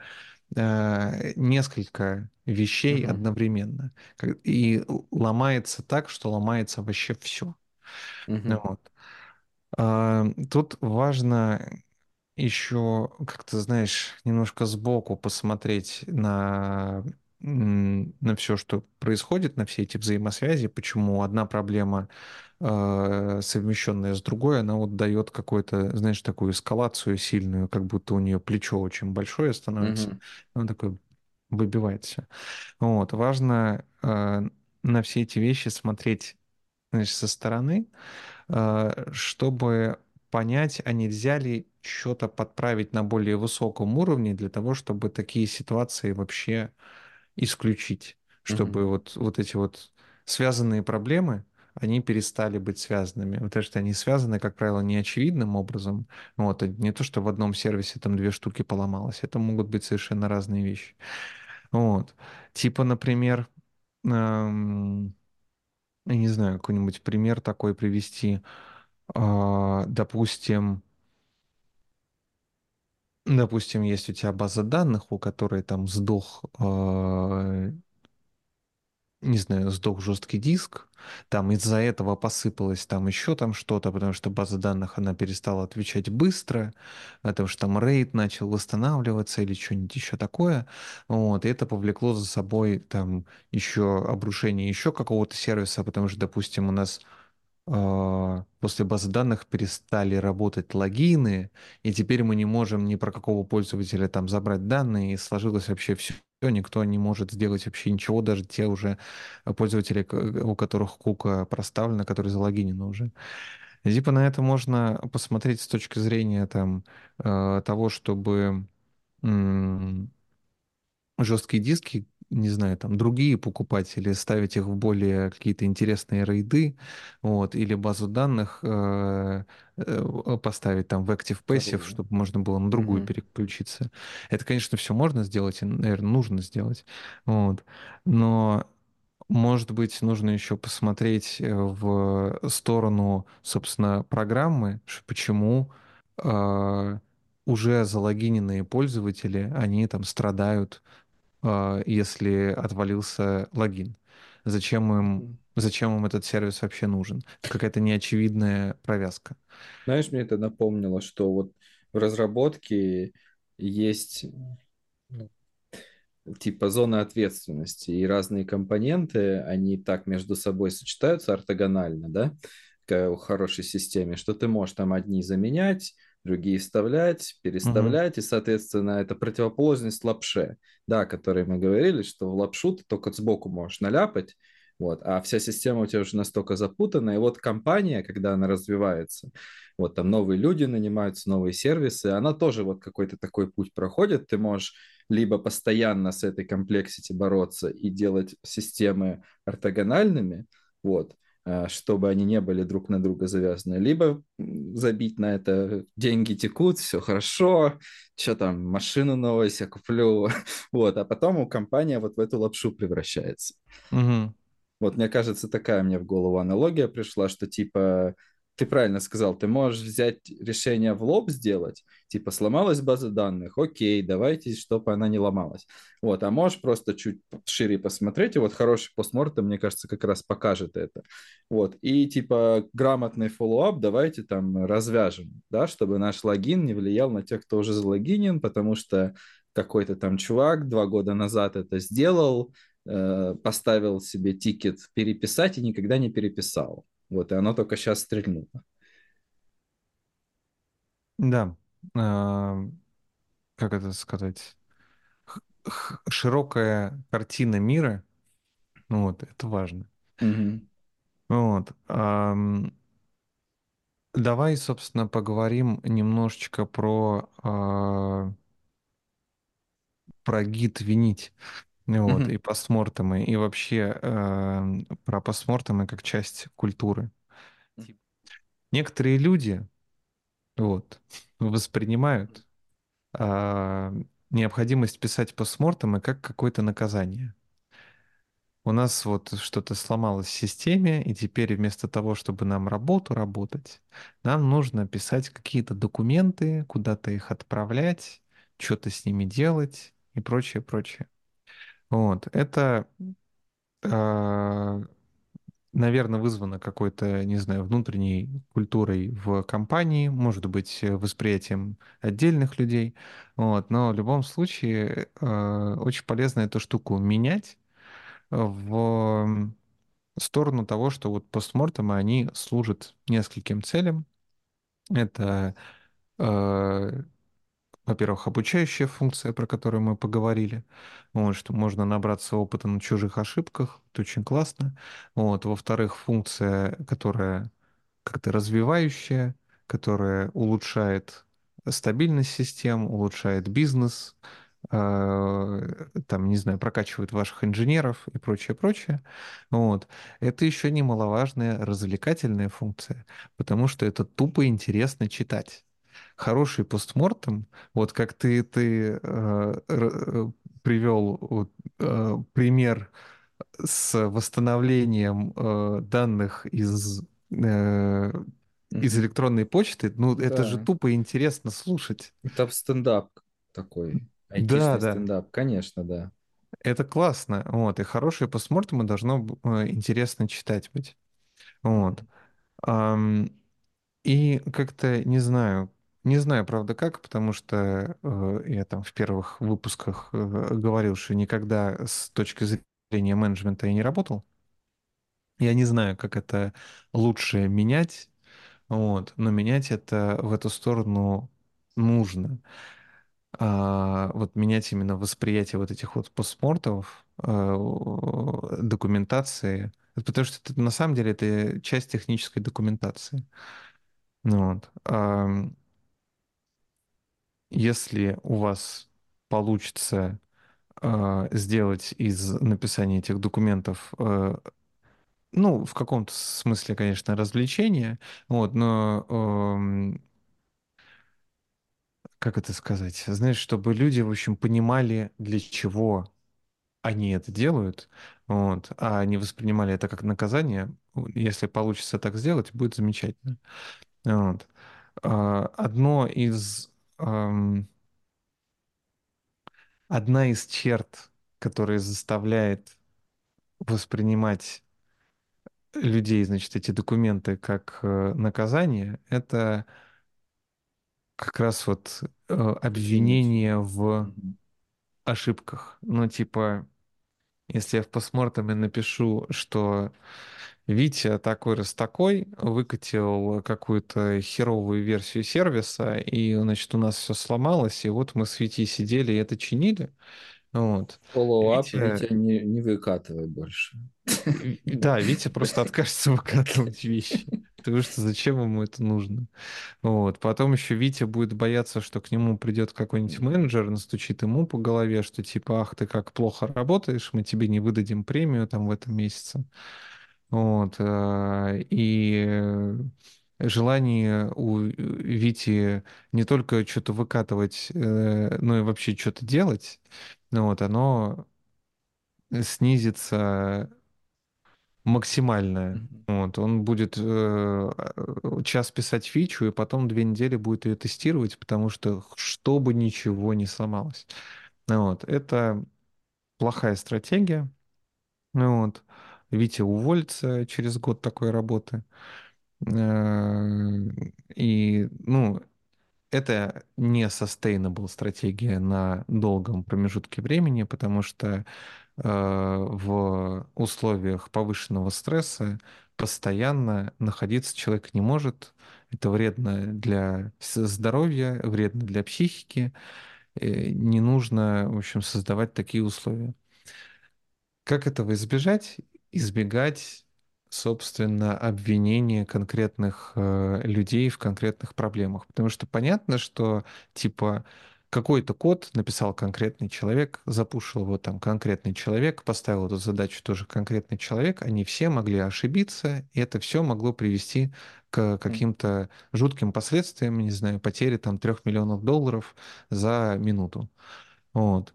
э, несколько вещей Мгм. одновременно. И ломается так, что ломается вообще все. Мгм. Вот. А, Тут важно еще, как ты знаешь, немножко сбоку посмотреть на, на все, что происходит, на все эти взаимосвязи, почему одна проблема, э, совмещенная с другой, она вот дает какую-то, знаешь, такую эскалацию сильную, как будто у нее плечо очень большое становится, Мгм. он такой выбивает все. Вот, важно э, на все эти вещи смотреть, знаешь, со стороны, э, чтобы понять, а нельзя ли что-то подправить на более высоком уровне для того, чтобы такие ситуации вообще исключить, чтобы Мгм. вот, вот эти вот связанные проблемы, они перестали быть связанными, потому что они связаны, как правило, неочевидным образом. Вот, и не то, что в одном сервисе там две штуки поломалось, это могут быть совершенно разные вещи. Вот. Типа, например, эм, я не знаю, какой-нибудь пример такой привести. А, допустим, допустим, есть у тебя база данных, у которой там сдох, а, не знаю, сдох жесткий диск, там из-за этого посыпалось там еще там что-то, потому что база данных, она перестала отвечать быстро, потому что там рейд начал восстанавливаться или что-нибудь еще такое, вот, и это повлекло за собой там еще обрушение еще какого-то сервиса, потому что, допустим, у нас после базы данных перестали работать логины, и теперь мы не можем ни про какого пользователя там забрать данные, и сложилось вообще все, никто не может сделать вообще ничего, даже те уже пользователи, у которых кука проставлена, которые залогинены уже. И типа на это можно посмотреть с точки зрения там э, того, чтобы жесткие диски, не знаю, там другие покупать или ставить их в более какие-то интересные рейды, вот, или базу данных э, э, поставить там в ActivePassive, Вторую. чтобы можно было на другую Мгм. переключиться. Это, конечно, все можно сделать и, наверное, нужно сделать, вот, но может быть, нужно еще посмотреть э, в сторону, собственно, программы, почему э, уже залогиненные пользователи, они там страдают если отвалился логин? Зачем им, зачем им этот сервис вообще нужен? Какая-то неочевидная провязка. Знаешь, мне это напомнило, что вот в разработке есть ну, типа зоны ответственности, и разные компоненты, они так между собой сочетаются ортогонально, да, в хорошей системе, что ты можешь там одни заменять, другие вставлять, переставлять, и, соответственно, это противоположность лапше, да, о которой мы говорили, что в лапшу ты только сбоку можешь наляпать, вот, а вся система у тебя уже настолько запутана, и вот компания, когда она развивается, вот там новые люди нанимаются, новые сервисы, она тоже вот какой-то такой путь проходит, ты можешь либо постоянно с этой комплексити бороться и делать системы ортогональными, вот, чтобы они не были друг на друга завязаны, либо забить на это, деньги текут, все хорошо, что там, машину новую себе куплю, вот, а потом у компания вот в эту лапшу превращается. Мгм. Вот, мне кажется, такая мне в голову аналогия пришла, что типа ты правильно сказал, ты можешь взять решение в лоб сделать, типа сломалась база данных, окей, давайте, чтобы она не ломалась. Вот, а можешь просто чуть шире посмотреть, и вот хороший postmortem, мне кажется, как раз покажет это. Вот, и типа грамотный follow-up давайте там развяжем, да, чтобы наш логин не влиял на тех, кто уже залогинен, потому что какой-то там чувак два года назад это сделал, э, поставил себе тикет переписать и никогда не переписал. Вот, и оно только сейчас стрельнуло. Да. Как это сказать? Широкая картина мира, ну вот, это важно. Вот. Давай, собственно, поговорим немножечко про а, про гид винить. Вот, Мгм. и постмортемы, и вообще э, про постмортемы как часть культуры. Тип- Некоторые люди вот, воспринимают а, необходимость писать постмортемы как какое-то наказание. У нас вот что-то сломалось в системе, и теперь вместо того, чтобы нам работу работать, нам нужно писать какие-то документы, куда-то их отправлять, что-то с ними делать и прочее, прочее. Вот. Это, наверное, вызвано какой-то, не знаю, внутренней культурой в компании, может быть, э, восприятием отдельных людей. Вот. Но в любом случае э, очень полезно эту штуку менять в сторону того, что вот постмортемы, они служат нескольким целям. Это, э, во-первых, обучающая функция, про которую мы поговорили, вот, что можно набраться опыта на чужих ошибках, это очень классно. Вот. Во-вторых, функция, которая как-то развивающая, которая улучшает стабильность систем, улучшает бизнес, э, там, не знаю, прокачивает ваших инженеров и прочее, прочее. Вот. Это еще немаловажная развлекательная функция, потому что это тупо интересно читать. Хороший постмортем, вот как ты, ты э, э, привел э, пример с восстановлением э, данных из, э, из электронной почты, ну, это же Да. тупо интересно слушать. Это стендап такой. Да, да, стендап, конечно, да. это классно. Вот, и хорошие постмортемы должно э, интересно читать быть. Вот. И как-то не знаю, не знаю, правда, как, потому что э, я там в первых выпусках э, говорил, что никогда с точки зрения менеджмента я не работал. Я не знаю, как это лучше менять, вот, но менять это в эту сторону нужно. А, вот менять именно восприятие вот этих вот постмортов, а, документации, потому что это, на самом деле это часть технической документации. Ну Вот. Если у вас получится а, сделать из написания этих документов а, ну, в каком-то смысле, конечно, развлечение, вот, но эм, как это сказать? Знаешь, чтобы люди, в общем, понимали, для чего они это делают, вот, а не воспринимали это как наказание. Если получится так сделать, будет замечательно. Вот. А, Одно из, эм, одна из черт, которая заставляет воспринимать людей, значит, эти документы как э, наказание, это как раз вот э, обвинение в Мгм. ошибках. Ну, типа, если я в постмортеме напишу, что Витя такой раз такой выкатил какую-то херовую версию сервиса, и, значит, у нас все сломалось, и вот мы с Витей сидели и это чинили. Вот. Follow-up, Витя, Витя, не, не выкатывай больше. Да, Витя просто откажется выкатывать вещи, потому что зачем ему это нужно? Вот. Потом еще Витя будет бояться, что к нему придет какой-нибудь менеджер, настучит ему по голове, что типа, ах, ты как плохо работаешь, мы тебе не выдадим премию там в этом месяце. Вот. э, И желание у Вити не только что-то выкатывать, э, но и вообще что-то делать, ну вот, оно снизится максимальное. Мгм. Вот, он будет э, час писать фичу, и потом две недели будет ее тестировать, потому что чтобы ничего не сломалось. Ну Вот, это плохая стратегия. Ну Вот. Витя уволится через год такой работы. Э, И, ну, это не sustainable стратегия на долгом промежутке времени, потому что э, в условиях повышенного стресса постоянно находиться человек не может. Это вредно для здоровья, вредно для психики. Э, Не нужно, в общем, создавать такие условия. Как этого избежать? Избегать, собственно, обвинения конкретных э, людей в конкретных проблемах. Потому что понятно, что, типа, какой-то код написал конкретный человек, запушил его там конкретный человек, поставил эту задачу тоже конкретный человек, они все могли ошибиться, и это все могло привести к каким-то жутким последствиям, не знаю, потери там трех миллионов долларов за минуту. Вот.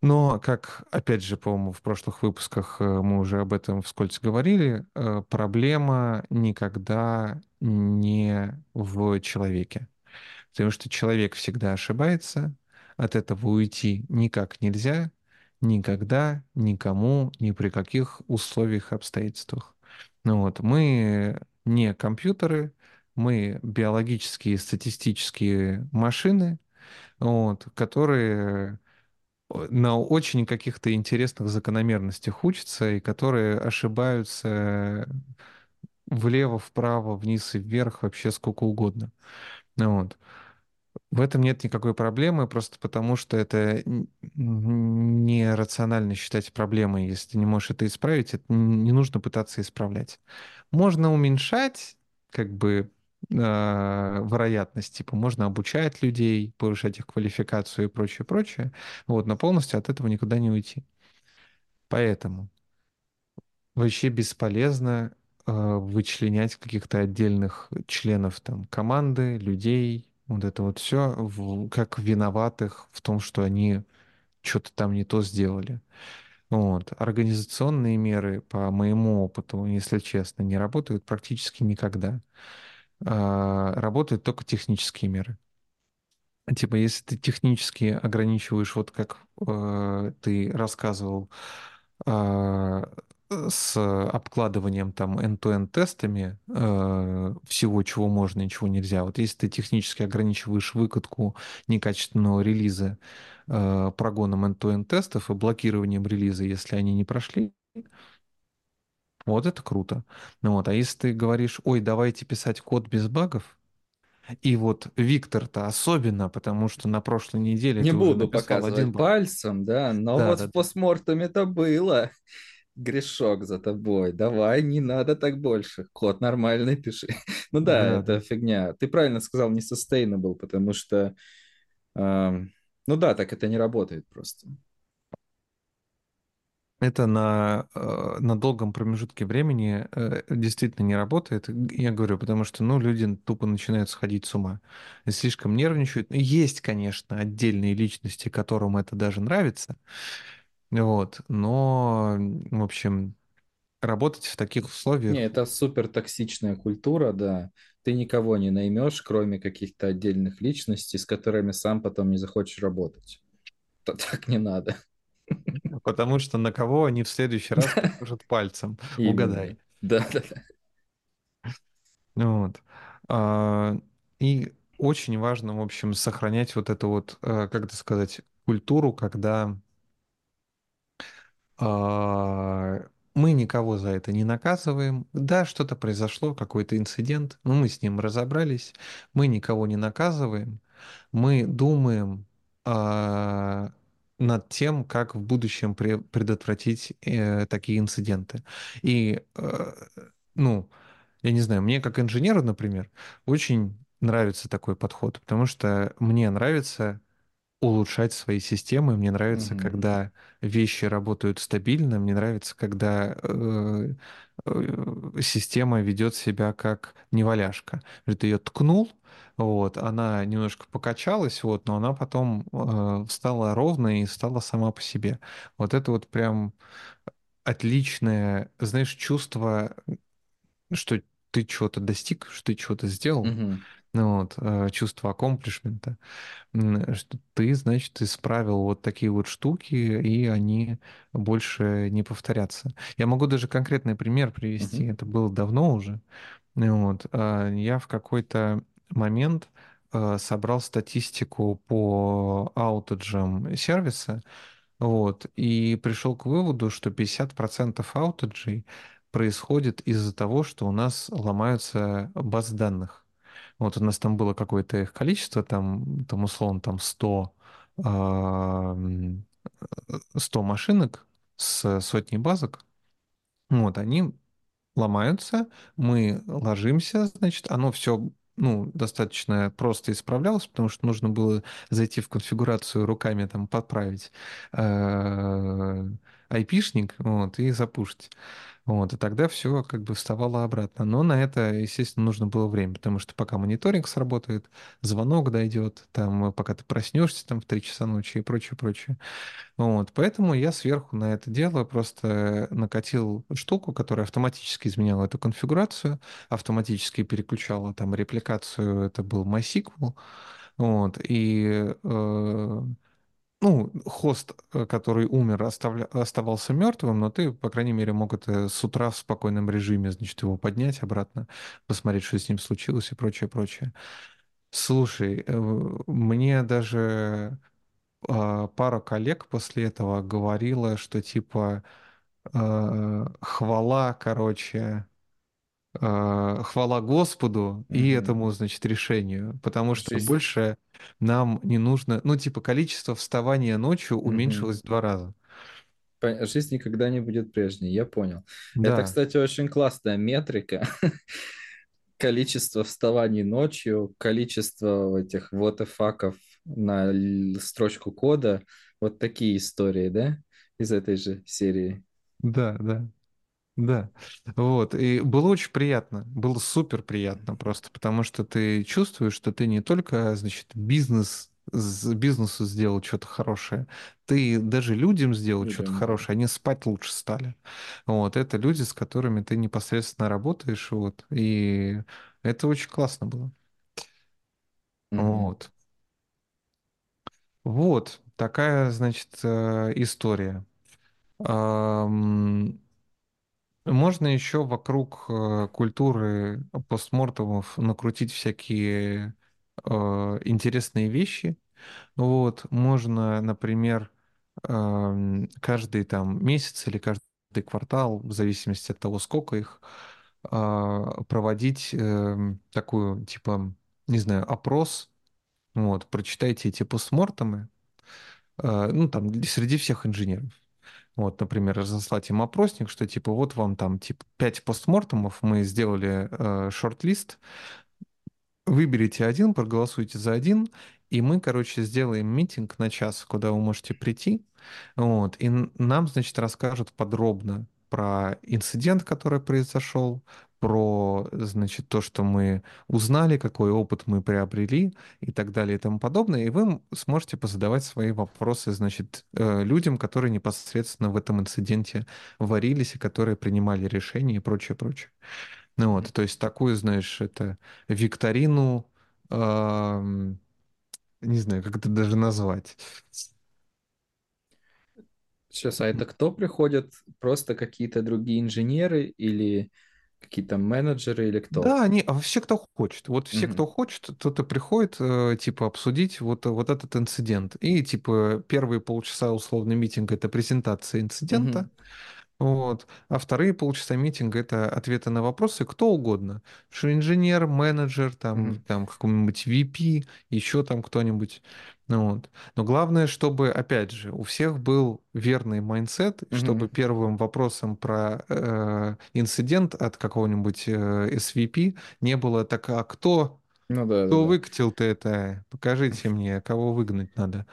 Но, как, опять же, по-моему, в прошлых выпусках э, мы уже об этом вскользь говорили, э, проблема никогда не в человеке. Потому что человек всегда ошибается, от этого уйти никак нельзя, никогда, никому, ни при каких условиях, обстоятельствах. Ну вот, мы не компьютеры, мы биологические статистические машины, вот, которые на очень каких-то интересных закономерностях учатся и которые ошибаются влево, вправо, вниз и вверх вообще сколько угодно. Вот. В этом нет никакой проблемы, просто потому что это нерационально считать проблемой. Если ты не можешь это исправить, это не нужно пытаться исправлять. Можно уменьшать, как бы, вероятность, типа можно обучать людей, повышать их квалификацию и прочее, прочее, вот, но полностью от этого никуда не уйти. Поэтому вообще бесполезно э, вычленять каких-то отдельных членов там команды, людей, вот это вот все как виноватых в том, что они что-то там не то сделали. Вот. Организационные меры, по моему опыту, если честно, не работают практически никогда. А, работают только технические меры. Типа, если ты технически ограничиваешь, вот как э, ты рассказывал, э, с обкладыванием там end-to-end тестами э, всего, чего можно и чего нельзя. Вот если ты технически ограничиваешь выкатку некачественного релиза э, прогоном end-to-end тестов и блокированием релиза, если они не прошли, вот это круто. Ну вот, а если ты говоришь, ой, давайте писать код без багов, и вот Виктор-то особенно, потому что на прошлой неделе не буду показывать один баг. пальцем, да, но Да, вот да, в постмортуме это было. Грешок за тобой. Давай, не надо так больше. Код нормальный пиши. Ну да, Да, это да. фигня. Ты правильно сказал, не sustainable, потому что, эм, ну да, так это не работает просто. Это на, э, на долгом промежутке времени э, действительно не работает. Я говорю, потому что ну, люди тупо начинают сходить с ума. Слишком нервничают. Есть, конечно, отдельные личности, которым это даже нравится. Вот. Но, в общем, работать в таких Не, условиях это супер токсичная культура, да. Ты никого не наймешь, кроме каких-то отдельных личностей, с которыми сам потом не захочешь работать. То так не надо. Потому что на кого они в следующий раз покажут пальцем? Угадай. Да, да, да. Вот. А, И очень важно, в общем, сохранять вот эту вот, э, как это сказать, культуру, когда а, мы никого за это не наказываем. Да, что-то произошло, какой-то инцидент, но мы с ним разобрались. Мы никого не наказываем. Мы думаем а, над тем, как в будущем пре- предотвратить э, такие инциденты. И, э, ну, я не знаю, мне как инженеру, например, очень нравится такой подход, потому что мне нравится улучшать свои системы. Мне нравится, Мгм. когда вещи работают стабильно. Мне нравится, когда э, э, система ведет себя как неваляшка. Ты ее ткнул, вот, она немножко покачалась, вот, но она потом э, встала ровно и стала сама по себе. Вот это вот прям отличное, знаешь, чувство, что ты чего-то достиг, что ты чего-то сделал. Мгм. Ну вот, э, чувство аккомплишмента. Что ты, значит, исправил вот такие вот штуки, и они больше не повторятся. Я могу даже конкретный пример привести. Мгм. Это было давно уже. Ну Вот. а, Я в какой-то момент а, собрал статистику по аутеджам сервиса, вот, и пришел к выводу, что 50% аутеджей происходит из-за того, что у нас ломаются базы данных. Вот у нас там было какое-то их количество, там, там условно, там 100, а, м, 100 машинок с сотней базок. Вот, они ломаются, мы ложимся, значит, оно все ну, достаточно просто исправлялось, потому что нужно было зайти в конфигурацию руками, там, подправить э, айпишник, вот, и запушить. Вот, и тогда все как бы вставало обратно. Но на это, естественно, нужно было время, потому что пока мониторинг сработает, звонок дойдет, там, пока ты проснешься там в 3 часа ночи и прочее, прочее. Вот, поэтому я сверху на это дело просто накатил штуку, которая автоматически изменяла эту конфигурацию, автоматически переключала там репликацию, это был MySQL, вот, и э, ну, хост, э, который умер, оставля... оставался мертвым, но ты, по крайней мере, мог это с утра в спокойном режиме, значит, его поднять обратно, посмотреть, что с ним случилось и прочее, прочее. Слушай, э, мне даже а, пара коллег после этого говорила, что типа э, хвала, короче, хвала Господу и Мгм. этому, значит, решению, потому что Жизнь. больше нам не нужно, ну, типа, количество вставания ночью уменьшилось в два раза. Жизнь никогда не будет прежней, я понял. Это, Да, кстати, очень классная метрика. Количество вставаний ночью, количество этих вот факов на строчку кода. Вот такие истории, да? Из этой же серии. да, да. Да, вот, и было очень приятно, было супер приятно просто, потому что ты чувствуешь, что ты не только, значит, бизнес, бизнесу сделал что-то хорошее, ты даже людям сделал что-то Людям, да. хорошее, они спать лучше стали. Вот, это люди, с которыми ты непосредственно работаешь, вот, и это очень классно было. Мгм. Вот, вот, такая, значит, э, история. Можно еще вокруг э, культуры постмортемов накрутить всякие э, интересные вещи. Вот, можно, например, эм, каждый там месяц или каждый квартал, в зависимости от того, сколько их, а, проводить эм, такую, типа, не знаю, опрос. Вот, прочитайте эти постмортемы, э, ну, там, среди всех инженеров. Вот, например, разослать им опросник, что типа вот вам там типа 5 постмортемов, мы сделали э, шорт-лист, выберите один, проголосуйте за один, и мы, короче, сделаем митинг на час, куда вы можете прийти, вот, и нам, значит, расскажут подробно про инцидент, который произошел, про, значит, то, что мы узнали, какой опыт мы приобрели и так далее и тому подобное, и вы сможете позадавать свои вопросы, значит, э, людям, которые непосредственно в этом инциденте варились и которые принимали решения и прочее, прочее. Ну вот, то есть такую, знаешь, это викторину, ам, не знаю, как это даже назвать. Сейчас, а это кто приходят? Просто какие-то другие инженеры или какие-то менеджеры или кто? Да, они, а все, кто хочет. Вот все, кто Мгм. хочет, тот и приходит, э, типа, обсудить вот, вот этот инцидент. И, типа, первые полчаса условный митинг– это презентация инцидента, Мгм. Вот. А вторые полчаса митинга это ответы на вопросы кто угодно. Что инженер, менеджер, там, Мгм. там какой-нибудь VP, еще там кто-нибудь. Ну, вот. Но главное, чтобы, опять же, у всех был верный mindset, чтобы Мгм. первым вопросом про э, инцидент от какого-нибудь э, SVP не было так, а кто, Ну да, да, кто да. выкатил-то это? Покажите мне, кого выгнать надо.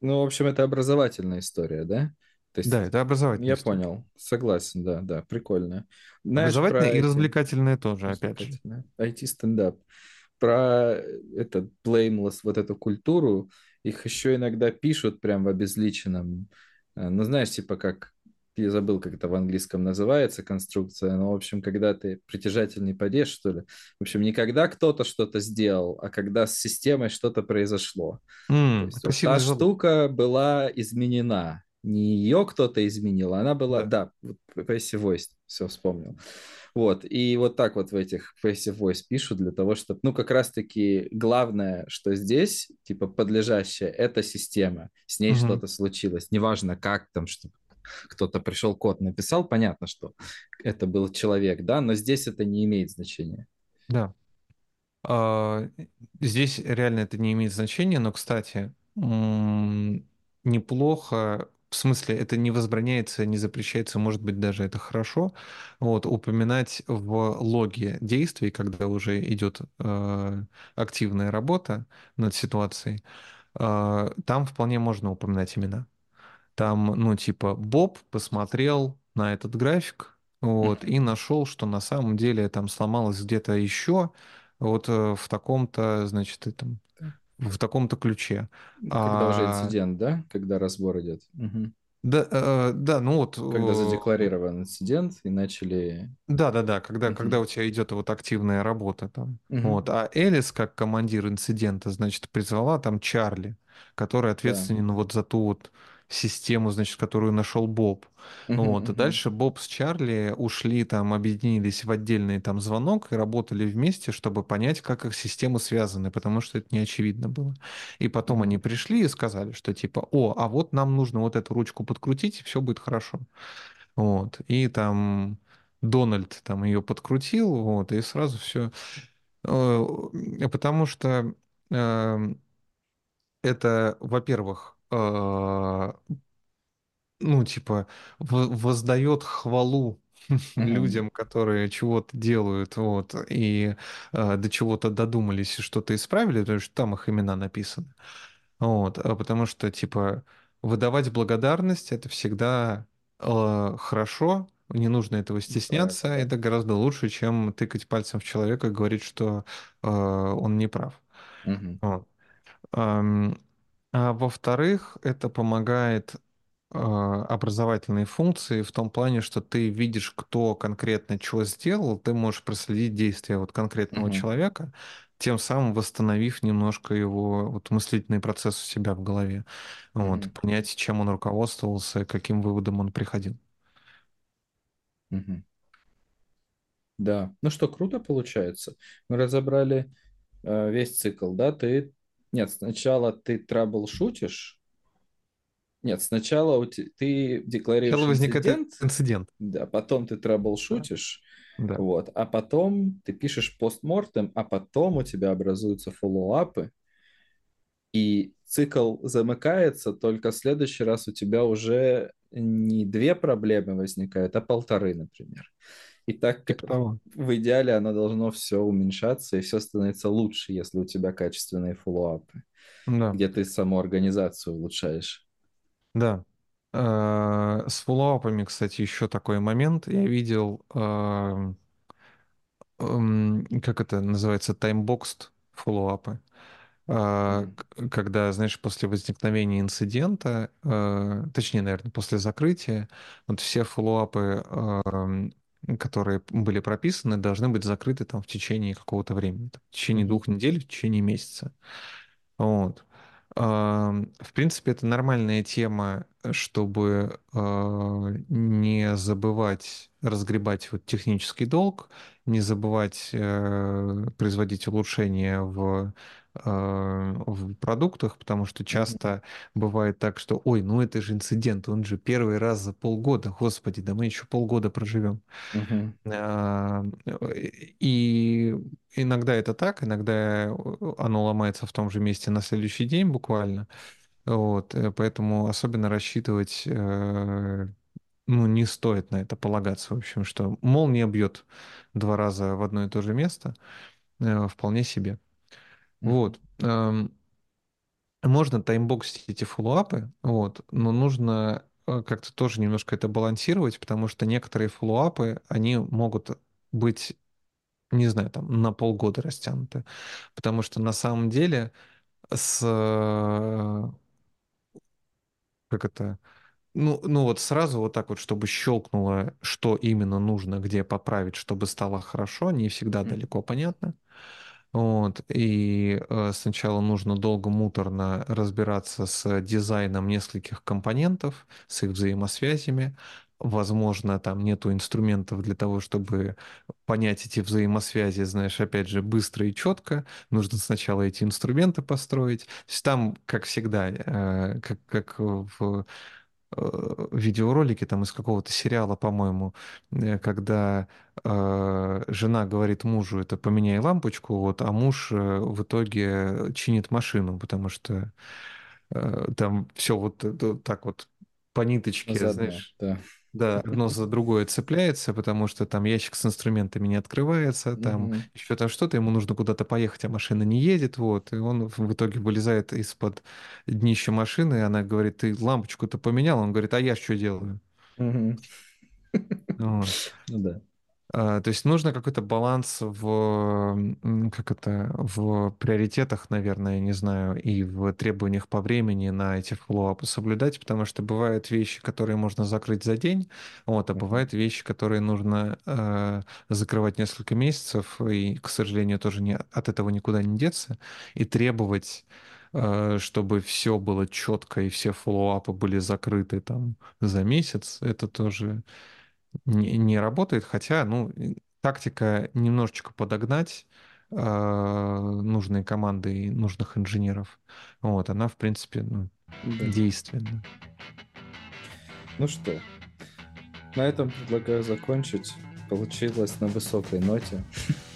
Ну, в общем, это образовательная история, да? То Да, есть, это образовательная я понял, согласен, да, да, прикольно. Знаешь, про Образовательная и эти... развлекательная тоже, опять же. IT-стендап. Про этот blameless, вот эту культуру, их еще иногда пишут прям в обезличенном. Э, Ну, знаешь, типа как, я забыл, как это в английском называется, конструкция, но, в общем, когда ты притяжательный падеж, что ли. В общем, не когда кто-то что-то сделал, а когда с системой что-то произошло. То М, есть вот та штука была изменена. Не ее кто-то изменил, а она была, Да. да, Passive Voice, все вспомнил. Вот, и вот так вот в этих Passive Voice пишут для того, чтобы, ну, как раз-таки главное, что здесь, типа, подлежащее, это система, с ней Мгм. что-то случилось, неважно как там, что кто-то пришел, код написал, понятно, что это был человек, да, но здесь это не имеет значения. Да. А, здесь реально это не имеет значения, но, кстати, неплохо в смысле, это не возбраняется, не запрещается, может быть, даже это хорошо, вот, упоминать в логе действий, когда уже идет э, активная работа над ситуацией, э, там вполне можно упоминать имена. Там, ну, типа, Боб посмотрел на этот график, вот, и нашел, что на самом деле там сломалось где-то еще, вот э, в таком-то, значит, этом, в таком-то ключе. Когда уже А, инцидент, да? Когда разбор идет. Мгм. да, э, да, ну вот, Когда э, задекларирован инцидент и начали... да, да, да, когда, когда Мгм. у тебя идет вот активная работа там. Мгм. Вот. А Элис, как командир инцидента, значит, призвала там Чарли, который Да. ответственен вот за ту вот систему, значит, которую нашел Боб. Мгм, Вот. И дальше Боб с Чарли ушли там, объединились в отдельный там звонок и работали вместе, чтобы понять, как их системы связаны, потому что это не очевидно было. И потом они пришли и сказали, что типа, о, а вот нам нужно вот эту ручку подкрутить, и все будет хорошо. Вот. И там Дональд там ее подкрутил, вот, и сразу все. Потому что э, это, во-первых, э, ну, типа, воздает хвалу людям, которые чего-то делают, вот, и э, до чего-то додумались и что-то исправили, потому что там их имена написаны. Вот, а потому что, типа, выдавать благодарность это всегда э, хорошо, не нужно этого стесняться, да. это гораздо лучше, чем тыкать пальцем в человека и говорить, что э, он не прав. Мгм. Вот. А во-вторых, это помогает э, образовательной функции в том плане, что ты видишь, кто конкретно что сделал, ты можешь проследить действия вот конкретного Мгм. человека, тем самым восстановив немножко его вот мыслительный процесс у себя в голове. Вот, Мгм. понять, чем он руководствовался, каким выводом он приходил. Мгм. Да. Ну что, круто получается. Мы разобрали э, весь цикл, да? Ты... Нет, сначала ты трабл-шутишь. Нет, сначала у те- ты Сначала декларируешь возникает инцидент, инцидент. да, потом ты трабл-шутишь, Да. вот, а потом ты пишешь постмортем, а потом у тебя образуются фоллоуапы, и цикл замыкается, только в следующий раз у тебя уже не две проблемы возникают, а полторы, например. И так Типа того. в идеале оно должно все уменьшаться, и все становится лучше, если у тебя качественные фоллоуапы, Да. где ты саму организацию улучшаешь. Да. Э, С follow-up ами, кстати, еще такой момент. Я видел, э, эм, как это называется, timeboxed follow-up ы. Э, Когда, знаешь, после возникновения инцидента, точнее, наверное, после закрытия, вот все follow-up ы, эм, которые были прописаны, должны быть закрыты там в течение какого-то времени, там, в течение двух недель, в течение месяца. Вот. В принципе, это нормальная тема, чтобы а, не забывать разгребать вот технический долг, не забывать э, производить улучшения в, в продуктах, потому что часто бывает так, что, ой, ну это же инцидент, он же первый раз за полгода, господи, да мы еще полгода проживем. А, И иногда это так, иногда оно ломается в том же месте на следующий день буквально. Вот, э, поэтому особенно рассчитывать, э, ну, не стоит на это полагаться, в общем, что молния бьет два раза в одно и то же место, э, вполне себе. Вот. эм, Можно таймбоксить эти фоллоуапы, вот, но нужно э, как-то тоже немножко это балансировать, потому что некоторые фоллоуапы, они могут быть не знаю, там на полгода растянуты. Потому что на самом деле с э, как это ну, ну вот сразу вот так вот, чтобы щелкнуло, что именно нужно, где поправить, чтобы стало хорошо, не всегда Мгм. далеко понятно. Вот, и э, сначала нужно долго муторно разбираться с дизайном нескольких компонентов, с их взаимосвязями. Возможно, там нету инструментов для того, чтобы понять эти взаимосвязи, знаешь, опять же, быстро и четко. Нужно сначала эти инструменты построить. То есть там, как всегда, э, как, как в видеоролике там из какого-то сериала, по-моему, э, когда э, жена говорит мужу, это поменяй лампочку, вот, а муж э, в итоге чинит машину, потому что э, там все вот э, так вот по ниточке, Заодно, знаешь, да. Да, одно за другое цепляется, потому что там ящик с инструментами не открывается, там Мгм. еще там что-то, ему нужно куда-то поехать, а машина не едет, вот, и он в итоге вылезает из-под днища машины, и она говорит, ты лампочку-то поменял? Он говорит, а я что делаю? Мгм. Вот. Ну да. А, То есть нужно какой-то баланс в, как это, в приоритетах, наверное, не знаю, и в требованиях по времени на эти фоллоуапы соблюдать, потому что бывают вещи, которые можно закрыть за день, вот, а бывают вещи, которые нужно э, закрывать несколько месяцев, и, к сожалению, тоже не, от этого никуда не деться, и требовать э, чтобы все было четко и все фоллоуапы были закрыты там за месяц, это тоже не, не работает, хотя, ну, тактика немножечко подогнать э, нужные команды и нужных инженеров, вот, она, в принципе, ну, Да. действенна. Ну что, на этом предлагаю закончить. Получилось на высокой ноте.